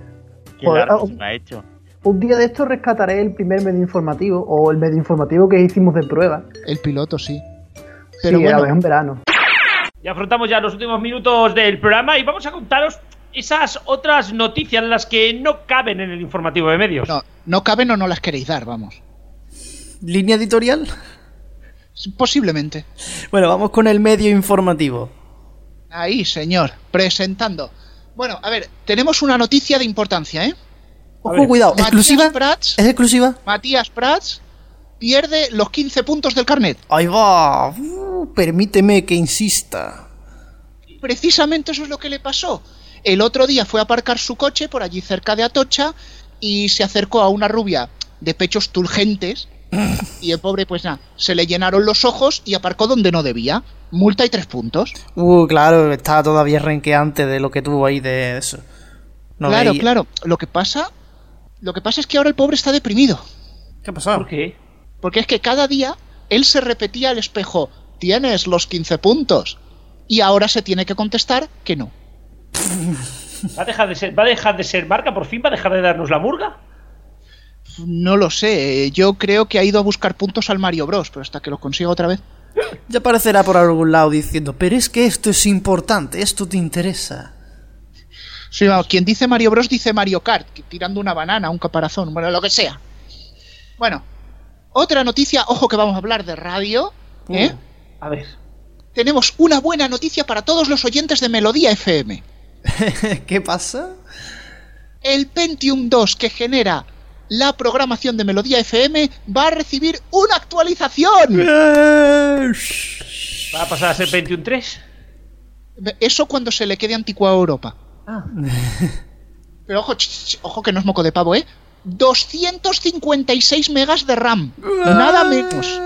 Qué Joder, largo ah, se me ha hecho. Un día de esto rescataré el primer medio informativo o el medio informativo que hicimos de prueba. El piloto, sí. Pero sí, a bueno, ver, en verano. Y afrontamos ya los últimos minutos del programa y vamos a contaros esas otras noticias las que no caben en el informativo de medios. no, no caben o no las queréis dar, vamos. ¿Línea editorial? Posiblemente. Bueno, vamos con el medio informativo. Ahí, señor, presentando. Bueno, a ver, tenemos una noticia de importancia, ¿eh? Ojo, cuidado. Matías ¿Exclusiva? Prats, ¿Es exclusiva? Matías Prats pierde los 15 puntos del carnet. Ahí va. Uh, permíteme que insista. Precisamente eso es lo que le pasó. El otro día fue a aparcar su coche por allí cerca de Atocha y se acercó a una rubia de pechos turgentes y el pobre pues nada, se le llenaron los ojos y aparcó donde no debía. Multa y tres puntos. Uh, claro, está todavía renqueante de lo que tuvo ahí de eso. No claro, veía- claro. Lo que pasa, lo que pasa es que ahora el pobre está deprimido. ¿Qué ha pasado? ¿Por qué? Porque es que cada día él se repetía al espejo, tienes los 15 puntos. Y ahora se tiene que contestar que no. ¿Va a, dejar de ser, ¿Va a dejar de ser marca? ¿Por fin va a dejar de darnos la murga? No lo sé, eh, yo creo que ha ido a buscar puntos al Mario Bros, pero hasta que los consiga otra vez. Ya aparecerá por algún lado diciendo, pero es que esto es importante, esto te interesa. Sí, vamos, quien dice Mario Bros dice Mario Kart, tirando una banana, un caparazón, bueno, lo que sea. Bueno, Otra noticia, ojo que vamos a hablar de radio. ¿eh? A ver. Tenemos una buena noticia para todos los oyentes de Melodía FM. ¿Qué pasa? El Pentium 2 que genera la programación de Melodía FM va a recibir una actualización. ¿Va a pasar a ser 21.3? Eso cuando se le quede antigua a Europa. Ah. Pero ojo, ch, ch, ojo que no es moco de pavo, ¿eh? 256 megas de RAM. Nada menos.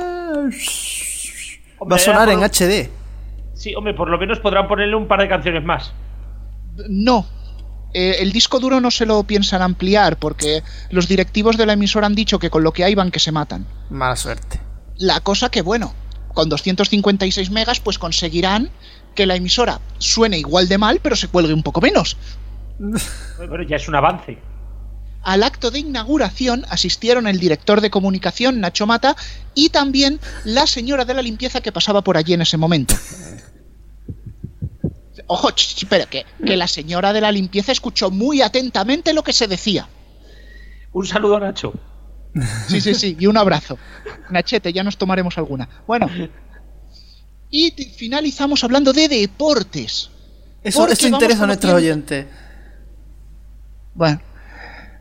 Va a sonar en HD. Sí, hombre, por lo menos podrán ponerle un par de canciones más. No. Eh, el disco duro no se lo piensan ampliar porque los directivos de la emisora han dicho que con lo que hay van que se matan. Mala suerte. La cosa que, bueno, con 256 megas pues conseguirán que la emisora suene igual de mal pero se cuelgue un poco menos. Pero ya es un avance. Al acto de inauguración asistieron el director de comunicación, Nacho Mata, y también la señora de la limpieza que pasaba por allí en ese momento. Ojo, pero que, que la señora de la limpieza escuchó muy atentamente lo que se decía. Un saludo a Nacho. Sí, sí, sí, y un abrazo. Nachete, ya nos tomaremos alguna. Bueno. Y finalizamos hablando de deportes. Eso, eso interesa a nuestros conociendo- oyentes. Bueno,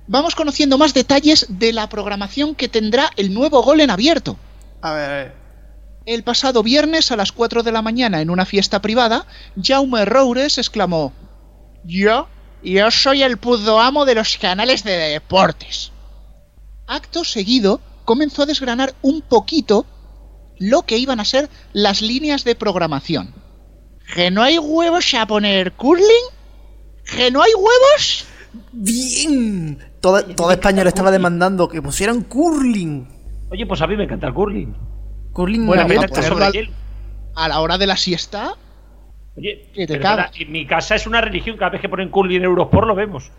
vamos conociendo más detalles de la programación que tendrá el nuevo gol en abierto. A ver, a ver. El pasado viernes a las 4 de la mañana en una fiesta privada, Jaume Roures exclamó: Yo, yo soy el puto amo de los canales de deportes. Acto seguido, comenzó a desgranar un poquito lo que iban a ser las líneas de programación. ¿Que no hay huevos a poner curling? ¿Que no hay huevos? Bien. Toda, toda España lo estaba demandando que pusieran curling. Oye, pues a mí me encanta el curling. Curling Bueno, abierto. vamos, sobre hielo. a la hora de la siesta, Oye, Que te cagas. en mi casa es una religión. Cada vez que ponen curling en Eurosport lo vemos.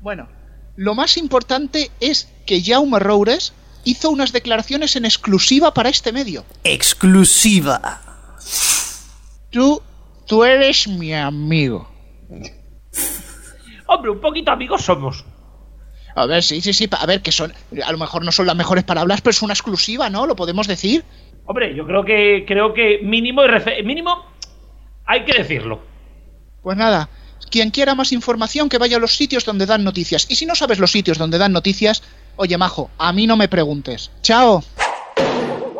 Bueno, lo más importante es que Jaume Roures hizo unas declaraciones en exclusiva para este medio. Exclusiva. Tú, tú eres mi amigo. Hombre, un poquito amigos somos. A ver, sí, sí, sí, a ver, que son, a lo mejor no son las mejores palabras, pero es una exclusiva, ¿no? Lo podemos decir. Hombre, yo creo que creo que mínimo mínimo hay que decirlo. Pues nada, quien quiera más información que vaya a los sitios donde dan noticias. Y si no sabes los sitios donde dan noticias, oye, majo, a mí no me preguntes. Chao.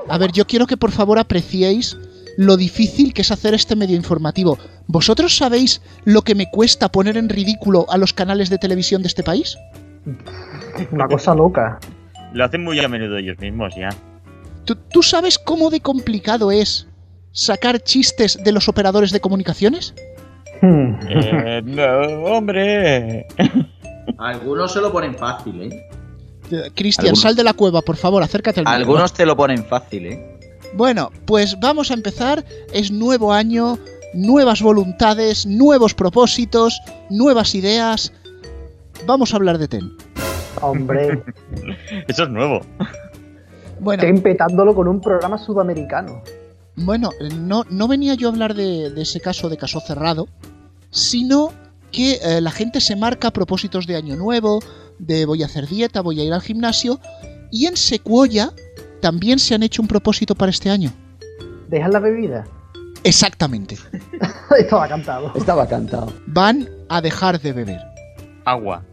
A ver, yo quiero que por favor apreciéis lo difícil que es hacer este medio informativo. ¿Vosotros sabéis lo que me cuesta poner en ridículo a los canales de televisión de este país? Una cosa loca. Lo hacen muy a menudo ellos mismos ya. ¿Tú, tú sabes cómo de complicado es sacar chistes de los operadores de comunicaciones? Hmm. Eh, no, hombre. Algunos se lo ponen fácil, ¿eh? Cristian, sal de la cueva, por favor, acércate al micro. Algunos te lo ponen fácil, ¿eh? Bueno, pues vamos a empezar. Es nuevo año, nuevas voluntades, nuevos propósitos, nuevas ideas. Vamos a hablar de TEN. Hombre, Eso es nuevo. Bueno, estoy empetándolo con un programa sudamericano. bueno, no, no venía yo a hablar de, de ese caso de caso cerrado, sino que eh, la gente se marca propósitos de año nuevo, de voy a hacer dieta, voy a ir al gimnasio, y en Secuoya también se han hecho un propósito para este año. ¿Dejas la bebida? Exactamente. Estaba cantado. Estaba cantado. Van a dejar de beber. Agua.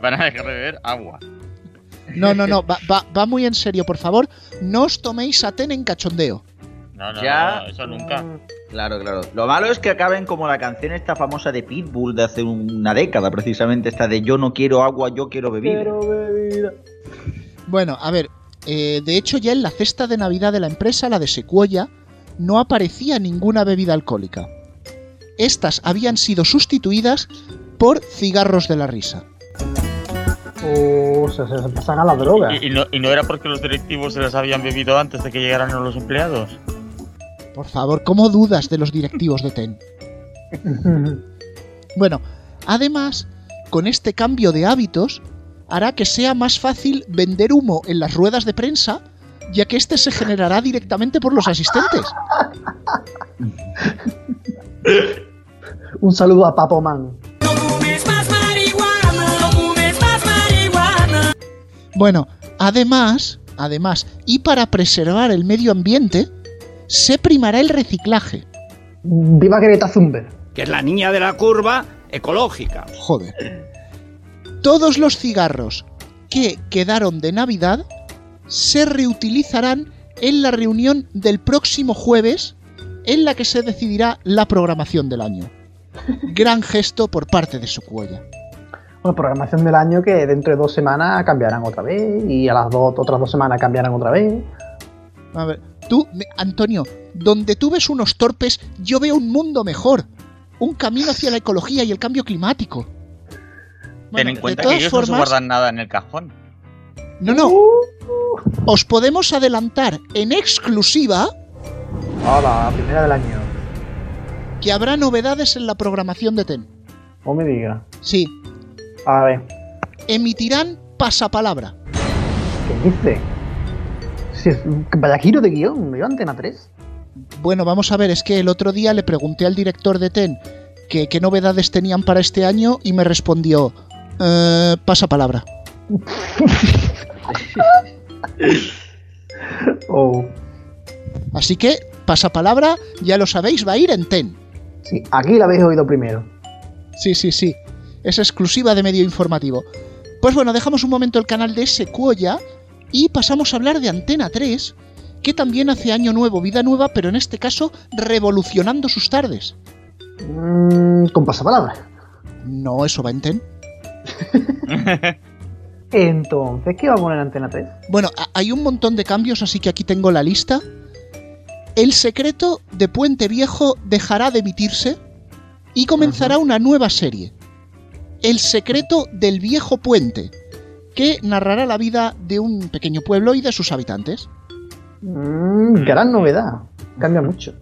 Van a dejar de beber agua. No, no, no, va, va- va muy en serio, por favor. No os toméis a Ten en cachondeo. No, no, Ya. no, eso nunca. Claro, claro. Lo malo es que acaben como la canción esta famosa de Pitbull de hace una década, precisamente, esta de yo no quiero agua, yo quiero bebida. Quiero bebida. Bueno, a ver, eh, de hecho ya en la cesta de Navidad de la empresa, la de Secuoya, no aparecía ninguna bebida alcohólica. Estas habían sido sustituidas por cigarros de la risa. O se, se pasan a la droga. ¿Y, y no, y no era porque los directivos se las habían bebido antes de que llegaran los empleados? Por favor, ¿cómo dudas de los directivos de TEN? Bueno, además, con este cambio de hábitos, hará que sea más fácil vender humo en las ruedas de prensa, ya que este se generará directamente por los asistentes. Un saludo a Papo Man. Bueno, además, además, y para preservar el medio ambiente, se primará el reciclaje. Viva Greta Thunberg. Que es la niña de la curva ecológica. Joder. Todos los cigarros que quedaron de Navidad se reutilizarán en la reunión del próximo jueves en la que se decidirá la programación del año. Gran gesto por parte de Sequoia. Bueno, programación del año que dentro de dos semanas cambiarán otra vez y a las dos, otras dos semanas cambiarán otra vez. A ver, tú, Antonio, donde tú ves unos torpes, yo veo un mundo mejor. Un camino hacia la ecología y el cambio climático. Ten en cuenta que ellos no se guardan nada en el cajón. No, no. Os podemos adelantar en exclusiva Hola, primera del año. que habrá novedades en la programación de TEN. No me diga. Sí, A ver, emitirán pasapalabra. ¿qué dice? Si es, vaya giro de guion, a Antena 3. Bueno, vamos a ver, es que el otro día le pregunté al director de TEN que qué novedades tenían para este año y me respondió, eh, pasapalabra. Oh. Así que, pasapalabra, ya lo sabéis, va a ir en TEN. Sí, aquí la habéis oído primero. Sí, sí, sí. Es exclusiva de medio informativo. Pues bueno, dejamos un momento el canal de Sequoia y pasamos a hablar de Antena 3, que también hace año nuevo, vida nueva, pero en este caso revolucionando sus tardes. Mm, con pasapalabra. No, eso va en TEN. Entonces, ¿qué va a poner Antena 3? Bueno, hay un montón de cambios, así que aquí tengo la lista. El secreto de Puente Viejo dejará de emitirse y comenzará una nueva serie. El secreto del viejo puente, que narrará la vida de un pequeño pueblo y de sus habitantes. Mm, gran novedad. Cambia mucho.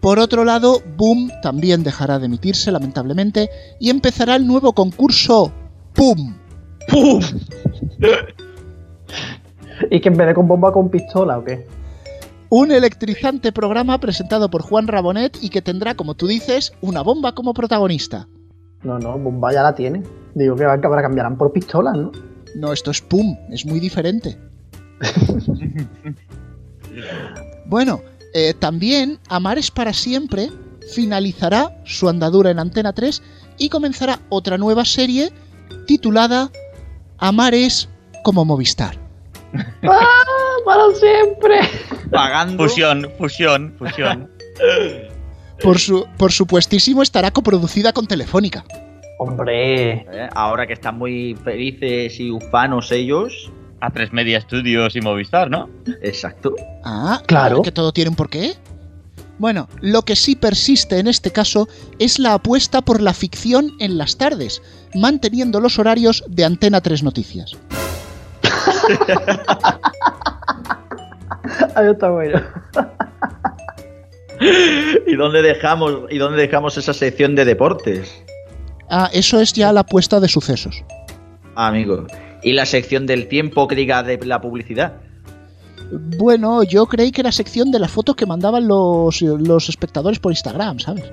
Por otro lado, Boom también dejará de emitirse, lamentablemente, y empezará el nuevo concurso ¡Pum! ¡Pum! ¿Y que en vez de con bomba con pistola o qué? Un electrizante programa presentado por Juan Rabonet y que tendrá, como tú dices, una bomba como protagonista. No, no, bomba ya la tiene. Digo que ahora cambiarán por pistolas, ¿no? No, esto es Pum, es muy diferente. bueno, eh, también Amares para siempre finalizará su andadura en Antena 3 y comenzará otra nueva serie titulada Amares como Movistar. ¡Ah! ¡Para siempre! Pagando. Fusión, fusión, fusión. Por, su, por supuestísimo estará coproducida con Telefónica. Hombre. Eh, Ahora que están muy felices y ufanos ellos. A tres media estudios y Movistar, ¿no? Exacto. Ah, Claro. Que todo tiene un porqué. Bueno, lo que sí persiste en este caso es la apuesta por la ficción en las tardes, manteniendo los horarios de Antena 3 Noticias. Ahí está bueno. ¿Y dónde dejamos, y dónde dejamos esa sección de deportes? Ah, eso es ya la apuesta de sucesos. Amigo. ¿Y la sección del tiempo que diga de la publicidad? Bueno, yo creí que era sección de las fotos que mandaban los, los espectadores por Instagram, ¿sabes?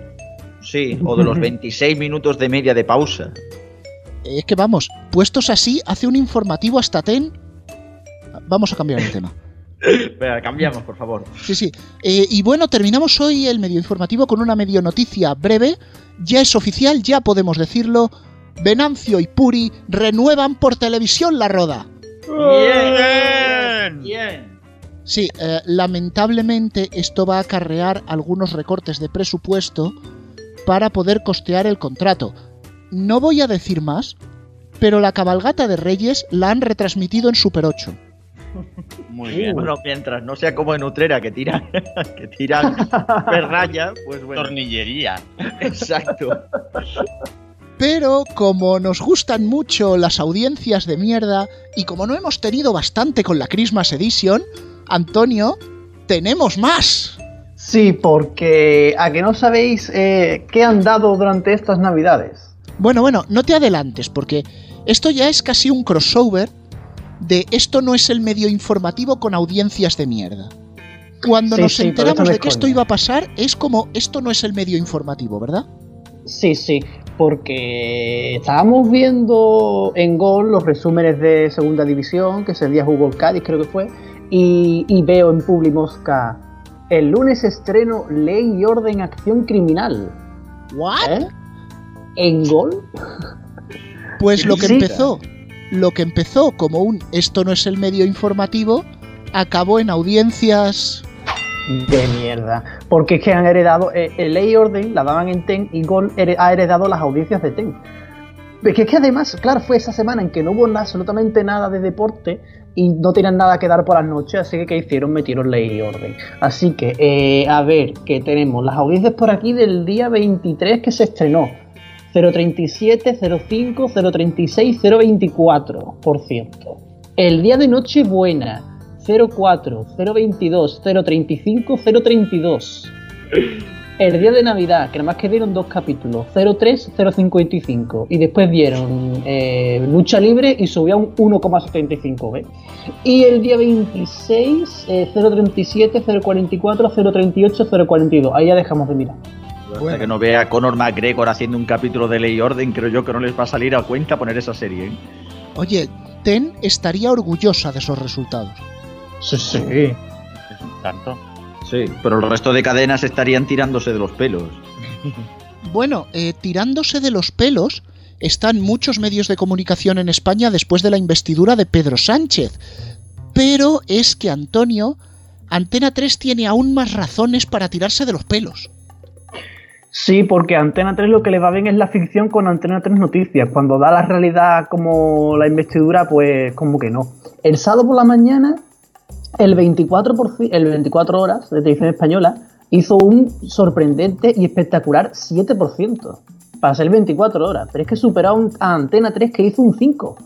Sí, o de los 26 minutos de media de pausa. Es que vamos, puestos así, hace un informativo hasta TEN. Vamos a cambiar el tema. Espera, cambiamos, por favor. Sí, sí. Eh, y bueno, terminamos hoy el medio informativo con una medio noticia breve. Ya es oficial, ya podemos decirlo. Venancio y Puri renuevan por televisión la roda. Bien. Bien. Sí, eh, lamentablemente esto va a acarrear algunos recortes de presupuesto para poder costear el contrato. No voy a decir más, pero la cabalgata de Reyes la han retransmitido en Super 8. Muy bien. Bueno, mientras no sea como en Utrera que tiran, que tiran perraya, pues bueno. Tornillería. Exacto. Pero como nos gustan mucho las audiencias de mierda y como no hemos tenido bastante con la Christmas Edition, Antonio, tenemos más. Sí, porque a que no sabéis eh, qué han dado durante estas navidades. Bueno, bueno, no te adelantes porque esto ya es casi un crossover de esto no es el medio informativo con audiencias de mierda. Cuando Sí, nos sí, enteramos de que esto iba a pasar, es como esto no es el medio informativo, ¿verdad? Sí, sí, porque estábamos viendo en Gol los resúmenes de Segunda División, que ese día jugó el Cádiz, creo que fue, y, y veo en Publimosca el lunes estreno Ley y Orden Acción Criminal. ¿What? ¿Eh? ¿En gol? Pues lo que empezó, lo que empezó como un esto no es el medio informativo, acabó en audiencias. De mierda. Porque es que han heredado. eh, eh, Ley Orden la daban en TEN y Gol ha heredado las audiencias de TEN. Es que, es que además, claro, fue esa semana en que no hubo absolutamente nada de deporte y no tenían nada que dar por las noches, así que ¿qué hicieron? Metieron ley y orden. Así que, eh, a ver, que tenemos las audiencias por aquí del día 23 que se estrenó. 037, 05, 036, 024, por cierto. El día de Nochebuena, 04, 022, 035, 032. El día de Navidad, que nada más que dieron dos capítulos, 03, 055. Y después dieron eh, lucha libre y subió a un 1,75, ¿ves? Y el día 26, eh, 037, 044, 038, 042. Ahí ya dejamos de mirar. Hasta que no vea a Conor McGregor haciendo un capítulo de Ley y Orden, creo yo que no les va a salir a cuenta poner esa serie. ¿eh? Oye, Ten estaría orgullosa de esos resultados. Sí, sí. Tanto. Sí, pero el resto de cadenas estarían tirándose de los pelos. Bueno, eh, tirándose de los pelos están muchos medios de comunicación en España después de la investidura de Pedro Sánchez. Pero es que Antonio, Antena 3 tiene aún más razones para tirarse de los pelos. Sí, porque a Antena 3 lo que le va bien es la ficción con Antena 3 Noticias. Cuando da la realidad como la investidura, pues como que no. El sábado por la mañana, el 24, por el 24 horas de televisión española hizo un sorprendente y espectacular 7%. Para ser 24 horas. Pero es que superó a Antena 3 que hizo un 5.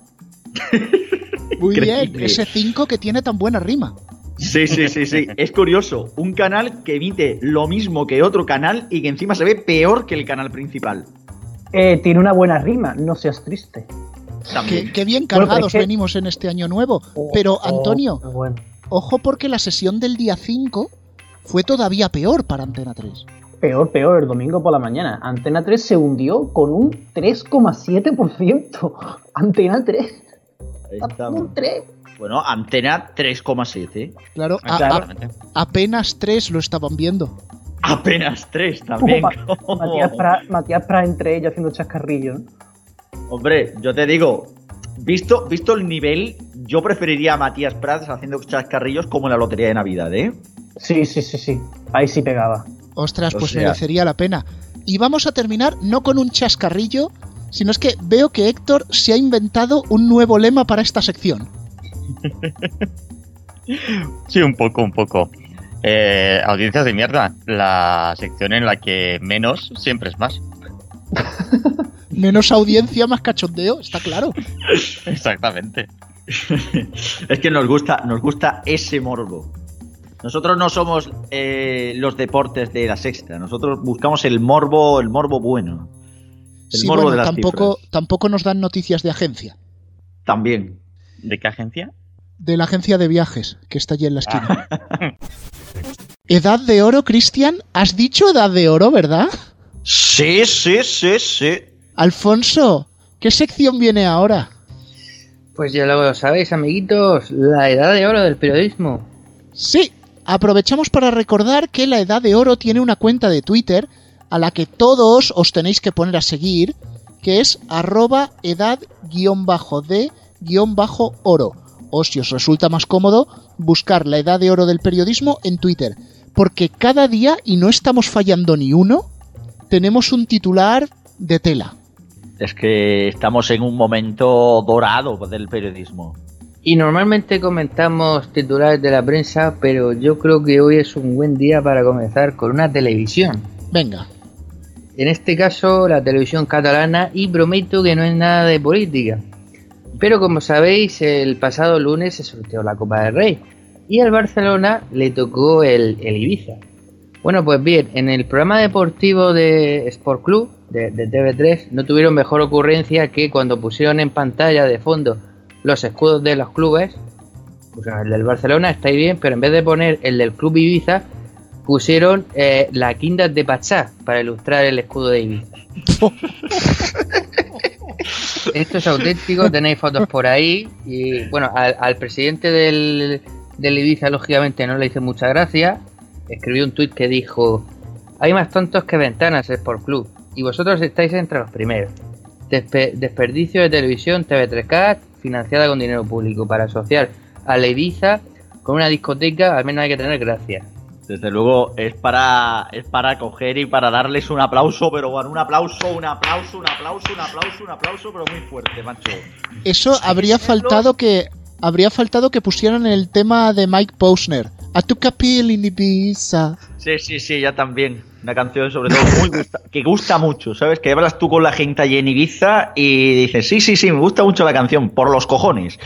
Muy bien, ese 5 que tiene tan buena rima. Sí, sí, sí, sí. Es curioso. Un canal que emite lo mismo que otro canal y que encima se ve peor que el canal principal. Eh, tiene una buena rima, no seas triste. Qué, qué bien Bueno, pero cargados es que- venimos en este año nuevo. Pero, Oh, Antonio, qué bueno. ojo porque la sesión del día 5 fue todavía peor para Antena 3. Peor, peor, el domingo por la mañana. Antena 3 se hundió con un 3,7%. Antena 3. Un 3. Bueno, antena 3,7. Claro, a- apenas 3 lo estaban viendo. Apenas 3 también. Matías Prat entre ellos haciendo chascarrillos. ¿no? Hombre, yo te digo, visto, visto el nivel, yo preferiría a Matías Prats haciendo chascarrillos como en la lotería de Navidad, ¿eh? Sí, sí, sí, sí. Ahí sí pegaba. Ostras, O pues sea- merecería la pena. Y vamos a terminar no con un chascarrillo, sino es que veo que Héctor se ha inventado un nuevo lema para esta sección. Sí, un poco, un poco. Eh, audiencias de mierda. La sección en la que menos siempre es más. Menos audiencia, más cachondeo, está claro. Exactamente. Es que nos gusta, nos gusta ese morbo. Nosotros no somos eh, los deportes de la sexta, nosotros buscamos el morbo, el morbo bueno. El Sí, morbo bueno, de las tampoco, cifras. tampoco nos dan noticias de agencia. También. ¿De qué agencia? De la agencia de viajes, que está allí en la esquina. Edad de oro, Cristian. ¿Has dicho edad de oro, verdad? Sí, sí, sí, sí. Alfonso, ¿qué sección viene ahora? Pues ya lo sabéis, amiguitos, la edad de oro del periodismo. Sí, aprovechamos para recordar que la Edad de Oro tiene una cuenta de Twitter a la que todos os tenéis que poner a seguir, que es arroba edad-de-oro. O si os resulta más cómodo, buscar la Edad de Oro del periodismo en Twitter. Porque cada día, y no estamos fallando ni uno, tenemos un titular de tela. Es que estamos en un momento dorado del periodismo. Y normalmente comentamos titulares de la prensa, pero yo creo que hoy es un buen día para comenzar con una televisión. Venga. En este caso, la televisión catalana, y prometo que no es nada de política. Pero como sabéis, el pasado lunes se sorteó la Copa del Rey y al Barcelona le tocó el, Ibiza. Bueno, pues bien, en el programa deportivo de Sport Club de, de TV3 no tuvieron mejor ocurrencia que cuando pusieron en pantalla de fondo los escudos de los clubes, el del Barcelona, está bien, pero en vez de poner el del Club Ibiza, pusieron eh, la quinta de Pachá para ilustrar el escudo de Ibiza. Esto es auténtico, tenéis fotos por ahí. Y bueno, al, al presidente del, del Ibiza, lógicamente, no le hizo mucha gracia. Escribió un tuit que dijo: Hay más tontos que ventanas Sport Club, y vosotros estáis entre los primeros. Despe- desperdicio de televisión TV3K, financiada con dinero público, para asociar a la Ibiza con una discoteca, al menos hay que tener gracia. Desde luego es para es para coger y para darles un aplauso, pero bueno, un aplauso, un aplauso, un aplauso, un aplauso, un aplauso, pero muy fuerte, macho. Eso habría faltado que habría faltado que pusieran el tema de Mike Posner. A tu capil in Ibiza. Sí, sí, sí, ya también. Una canción sobre todo muy gusta- que gusta mucho, ¿sabes? Que hablas tú con la gente allí en Ibiza y dices, sí, sí, sí, me gusta mucho la canción, por los cojones.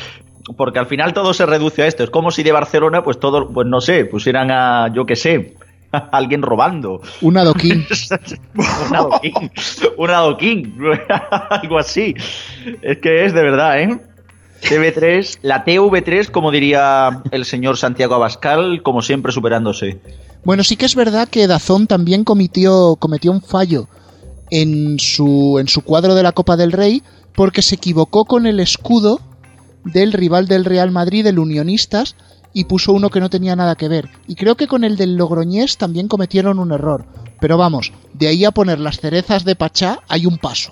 Porque al final todo se reduce a esto. Es como si de Barcelona, pues todo, pues no sé, pusieran a, yo qué sé, a alguien robando. Un adoquín. un adoquín. Un adoquín. Algo así. Es que es de verdad, ¿eh? TV3, la TV3, como diría el señor Santiago Abascal, como siempre superándose. Bueno, sí que es verdad que Dazón también cometió, cometió un fallo en su, en su cuadro de la Copa del Rey porque se equivocó con el escudo del rival del Real Madrid, el Unionistas, y puso uno que no tenía nada que ver. Y creo que con el del Logroñés también cometieron un error. Pero vamos, de ahí a poner las cerezas de Pachá hay un paso.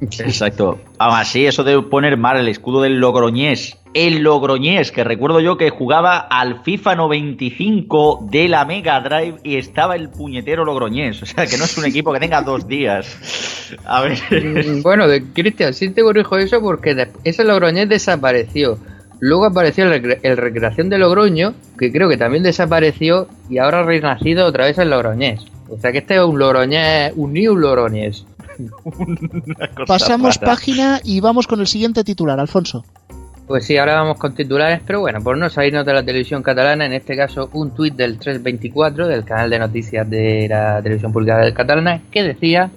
Exacto. Aún así, eso de poner mal el escudo del Logroñés. El Logroñés, que recuerdo yo que jugaba al FIFA 95 de la Mega Drive y estaba el puñetero Logroñés. O sea, que no es un equipo que tenga dos días. A ver. Mm, Bueno, de Cristian, sí te corrijo eso porque ese Logroñés desapareció. Luego apareció el, recre- el Recreación de Logroño, que creo que también desapareció y ahora ha renacido otra vez el Logroñés. O sea que este es un Logroñés, un New Logroñés. Pasamos página y vamos con el siguiente titular, Alfonso. Pues sí, ahora vamos con titulares, pero bueno, por no salirnos de la televisión catalana, en este caso un tuit del 324 del canal de noticias de la televisión pública del catalana que decía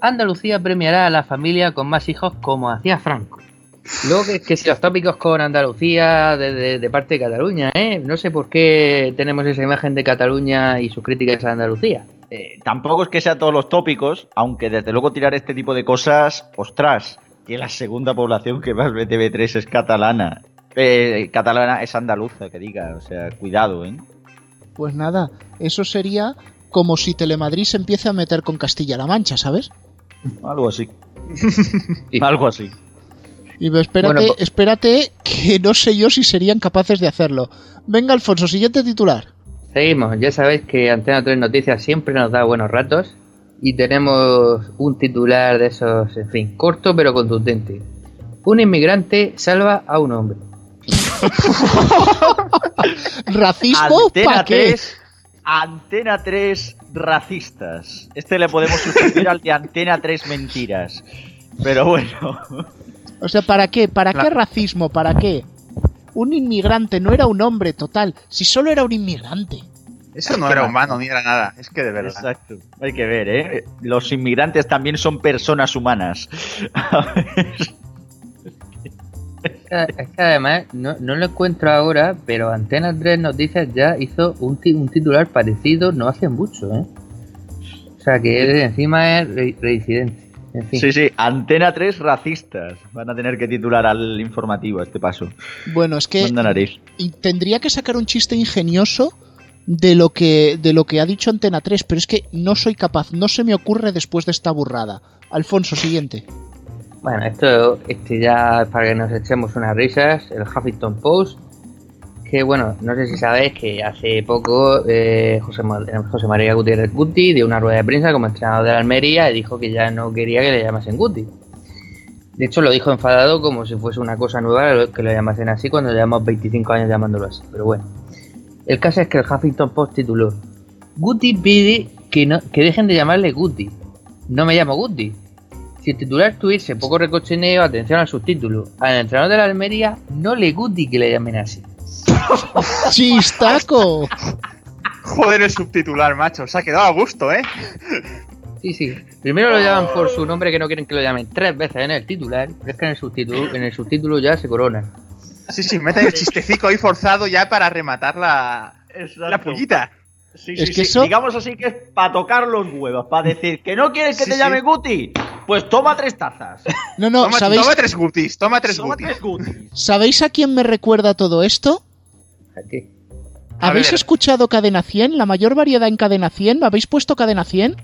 Andalucía premiará a la familia con más hijos como hacía Franco. Luego que, que si los tópicos con Andalucía de, de- de parte de Cataluña, ¿eh? No sé por qué tenemos esa imagen de Cataluña y sus críticas a Andalucía. Eh, tampoco es que sean todos los tópicos, aunque desde luego tirar este tipo de cosas, ostras, que la segunda población que más ve TV3 es catalana. Eh, catalana es andaluza, que diga, o sea, cuidado, ¿eh? Pues nada, eso sería como si Telemadrid se empiece a meter con Castilla-La Mancha, ¿sabes? Algo así. Algo así. Y espérate, Bueno, espérate, que no sé yo si serían capaces de hacerlo. Venga, Alfonso, siguiente titular. Seguimos, ya sabéis que Antena 3 Noticias siempre nos da buenos ratos y tenemos un titular de esos, en fin, corto pero contundente. Un inmigrante salva a un hombre. ¿Racismo? Antena ¿Para qué? 3, Antena 3 racistas. Este le podemos sustituir al de Antena 3 mentiras. Pero bueno. O sea, ¿para qué? ¿Para qué racismo? ¿Para qué? Un inmigrante no era un hombre total, si solo era un inmigrante. Eso no era humano ni era nada. Es que de verdad. Exacto. Hay que ver, ¿eh? Los inmigrantes también son personas humanas. Es que, es que además, no, no lo encuentro ahora, pero Antena 3 Noticias ya hizo un, un titular parecido no hace mucho, ¿eh? O sea que él encima es re- reincidente. En fin. Sí, sí, Antena 3 racistas. Van a tener que titular al informativo a este paso. Bueno, es que Manda nariz. y tendría que sacar un chiste ingenioso de lo que de lo que ha dicho Antena 3, pero es que no soy capaz, no se me ocurre después de esta burrada. Alfonso, siguiente. Bueno, esto este ya para que nos echemos unas risas. El Huffington Post. Que bueno, no sé si sabéis que hace poco eh, José, José María Gutiérrez Guti dio una rueda de prensa como entrenador de la Almería y dijo que ya no quería que le llamasen Guti. De hecho, lo dijo enfadado como si fuese una cosa nueva que lo llamasen así cuando llevamos 25 años llamándolo así. Pero bueno, el caso es que el Huffington Post tituló: Guti pide que, no, que dejen de llamarle Guti. No me llamo Guti. Si el titular tuviese poco recochineo, atención al subtítulo. Al entrenador de la Almería no le guti que le llamen así. ¡Chistaco! Joder, el subtitular, macho. Se ha quedado a gusto, ¿eh? Sí, sí. Primero lo llaman por su nombre que no quieren que lo llamen tres veces en el titular, pero es que en el subtítulo, en el subtítulo ya se corona. Sí, sí, meten el chistecico ahí forzado ya para rematar la, la pullita. Sí, Es sí, que sí. eso- Digamos así que es para tocar los huevos, para decir que no quieres que Sí, te sí. llame Guti. Pues toma tres tazas. No, no, toma, ¿sabéis, toma tres gutis, toma tres Toma gutis. tres Gutis. ¿sabéis a quién me recuerda todo esto? sea que- ¿Habéis escuchado Cadena 100? ¿La mayor variedad en Cadena 100? ¿Habéis puesto Cadena 100?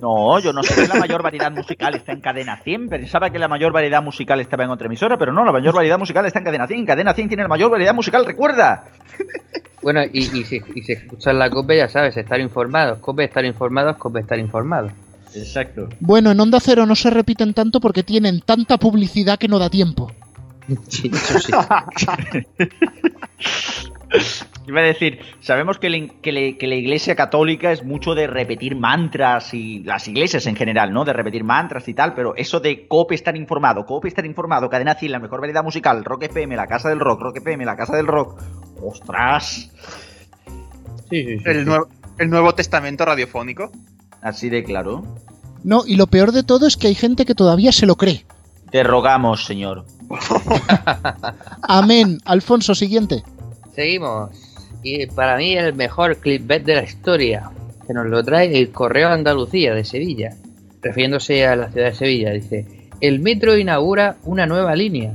No, yo no sé que la mayor variedad musical está en Cadena 100. Pensaba que la mayor variedad musical estaba en otra emisora, pero no, la mayor variedad musical está en Cadena 100. Cadena 100 tiene la mayor variedad musical, recuerda. Bueno, y, y, si, y si escuchan la COPE, ya sabes, estar informados. COPE, estar informados, COPE, estar informados. Exacto. Bueno, en Onda Cero no se repiten tanto porque tienen tanta publicidad que no da tiempo. Sí, eso sí. Iba a decir, sabemos que, la- que le- que la iglesia católica es mucho de repetir mantras y las iglesias en general, ¿no? De repetir mantras y tal, pero eso de COPE estar informado, COPE estar informado, Cadena 100, la mejor variedad musical, Rock FM, la casa del rock, Rock FM, la casa del rock. ¡Ostras! Sí, sí, sí, El, nuevo, el Nuevo Testamento radiofónico. Así de claro. No, y lo peor de todo es que hay gente que todavía se lo cree. Te rogamos, señor. Amén. Alfonso, siguiente. Seguimos. Y para mí el mejor clipbait de la historia, que nos lo trae el Correo de Andalucía de Sevilla, refiriéndose a la ciudad de Sevilla, dice, el metro inaugura una nueva línea.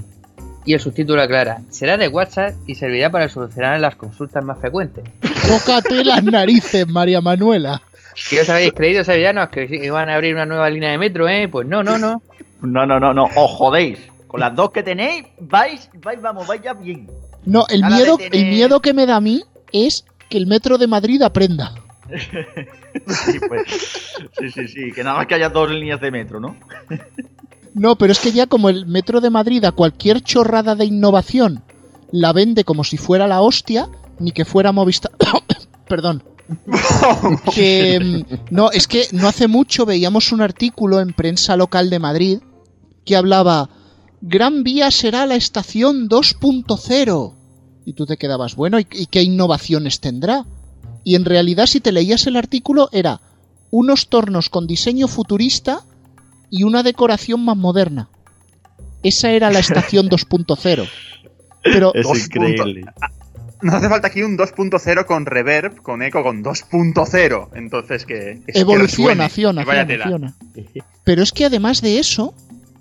Y el subtítulo aclara, será de WhatsApp y servirá para solucionar las consultas más frecuentes. Tócate las narices, María Manuela. ¿Qué os habéis creído, sevillanos, que iban a abrir una nueva línea de metro, eh? Pues no, no, no. No, no, no, no, os jodéis. Con las dos que tenéis, vais, vais, vamos, vais ya bien. No, el Nada miedo, tener- el miedo que me da a mí es que el metro de Madrid aprenda. Sí, pues, sí, sí, sí, que nada más que haya dos líneas de metro, ¿no? No, pero es que ya como el metro de Madrid a cualquier chorrada de innovación la vende como si fuera la hostia, ni que fuera Movistar. Perdón. que mm, no, es que no hace mucho veíamos un artículo en prensa local de Madrid que hablaba Gran Vía será la estación 2.0. Y tú te quedabas, bueno, ¿y, y qué innovaciones tendrá? Y en realidad si te leías el artículo era unos tornos con diseño futurista y una decoración más moderna. Esa era la estación 2.0. Pero Es increíble. No hace falta aquí un 2.0 con reverb, con eco, con 2.0. Entonces que. que- evoluciona, que vaya acciona, tela. acciona. Pero es que además de eso,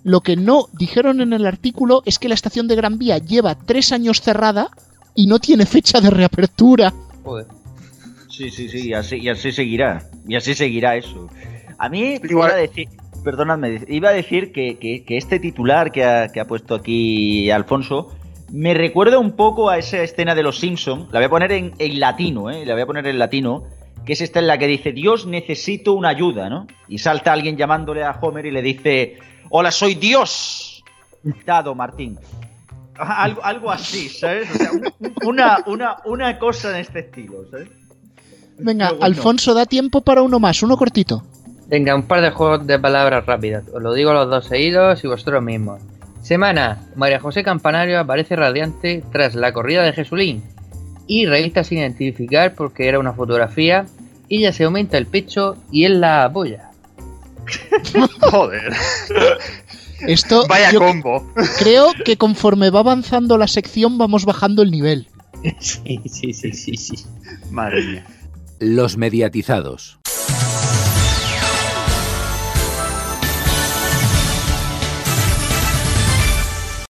lo que no dijeron en el artículo es que la estación de Gran Vía lleva tres años cerrada y no tiene fecha de reapertura. Joder. Sí, sí, sí, y así, y así seguirá. Y así seguirá eso. A mí, Igual- iba a decir, perdonadme, iba a decir que, que- que este titular que ha, que ha puesto aquí Alfonso me recuerda un poco a esa escena de los Simpson. La voy a poner en, en latino, ¿eh? La voy a poner en latino. Que es esta en la que dice, Dios, necesito una ayuda, ¿no? Y salta alguien llamándole a Homer y le dice, hola, soy Dios. Dado, Martín. Algo, algo así, ¿sabes? O sea, un- un- una, una, una cosa en este estilo, ¿sabes? Venga, bueno. Alfonso, da tiempo para uno más, uno cortito. Venga, un par de juegos de palabras rápidas. Os lo digo los dos seguidos y vosotros mismos. Semana. María José Campanario aparece radiante tras la corrida de Jesulín. Y revista sin identificar porque era una fotografía. Ella se aumenta el pecho y él la apoya. Joder. Esto Vaya yo combo. creo que conforme va avanzando la sección vamos bajando el nivel. Sí, sí, sí, sí, sí. Madre mía. Los mediatizados.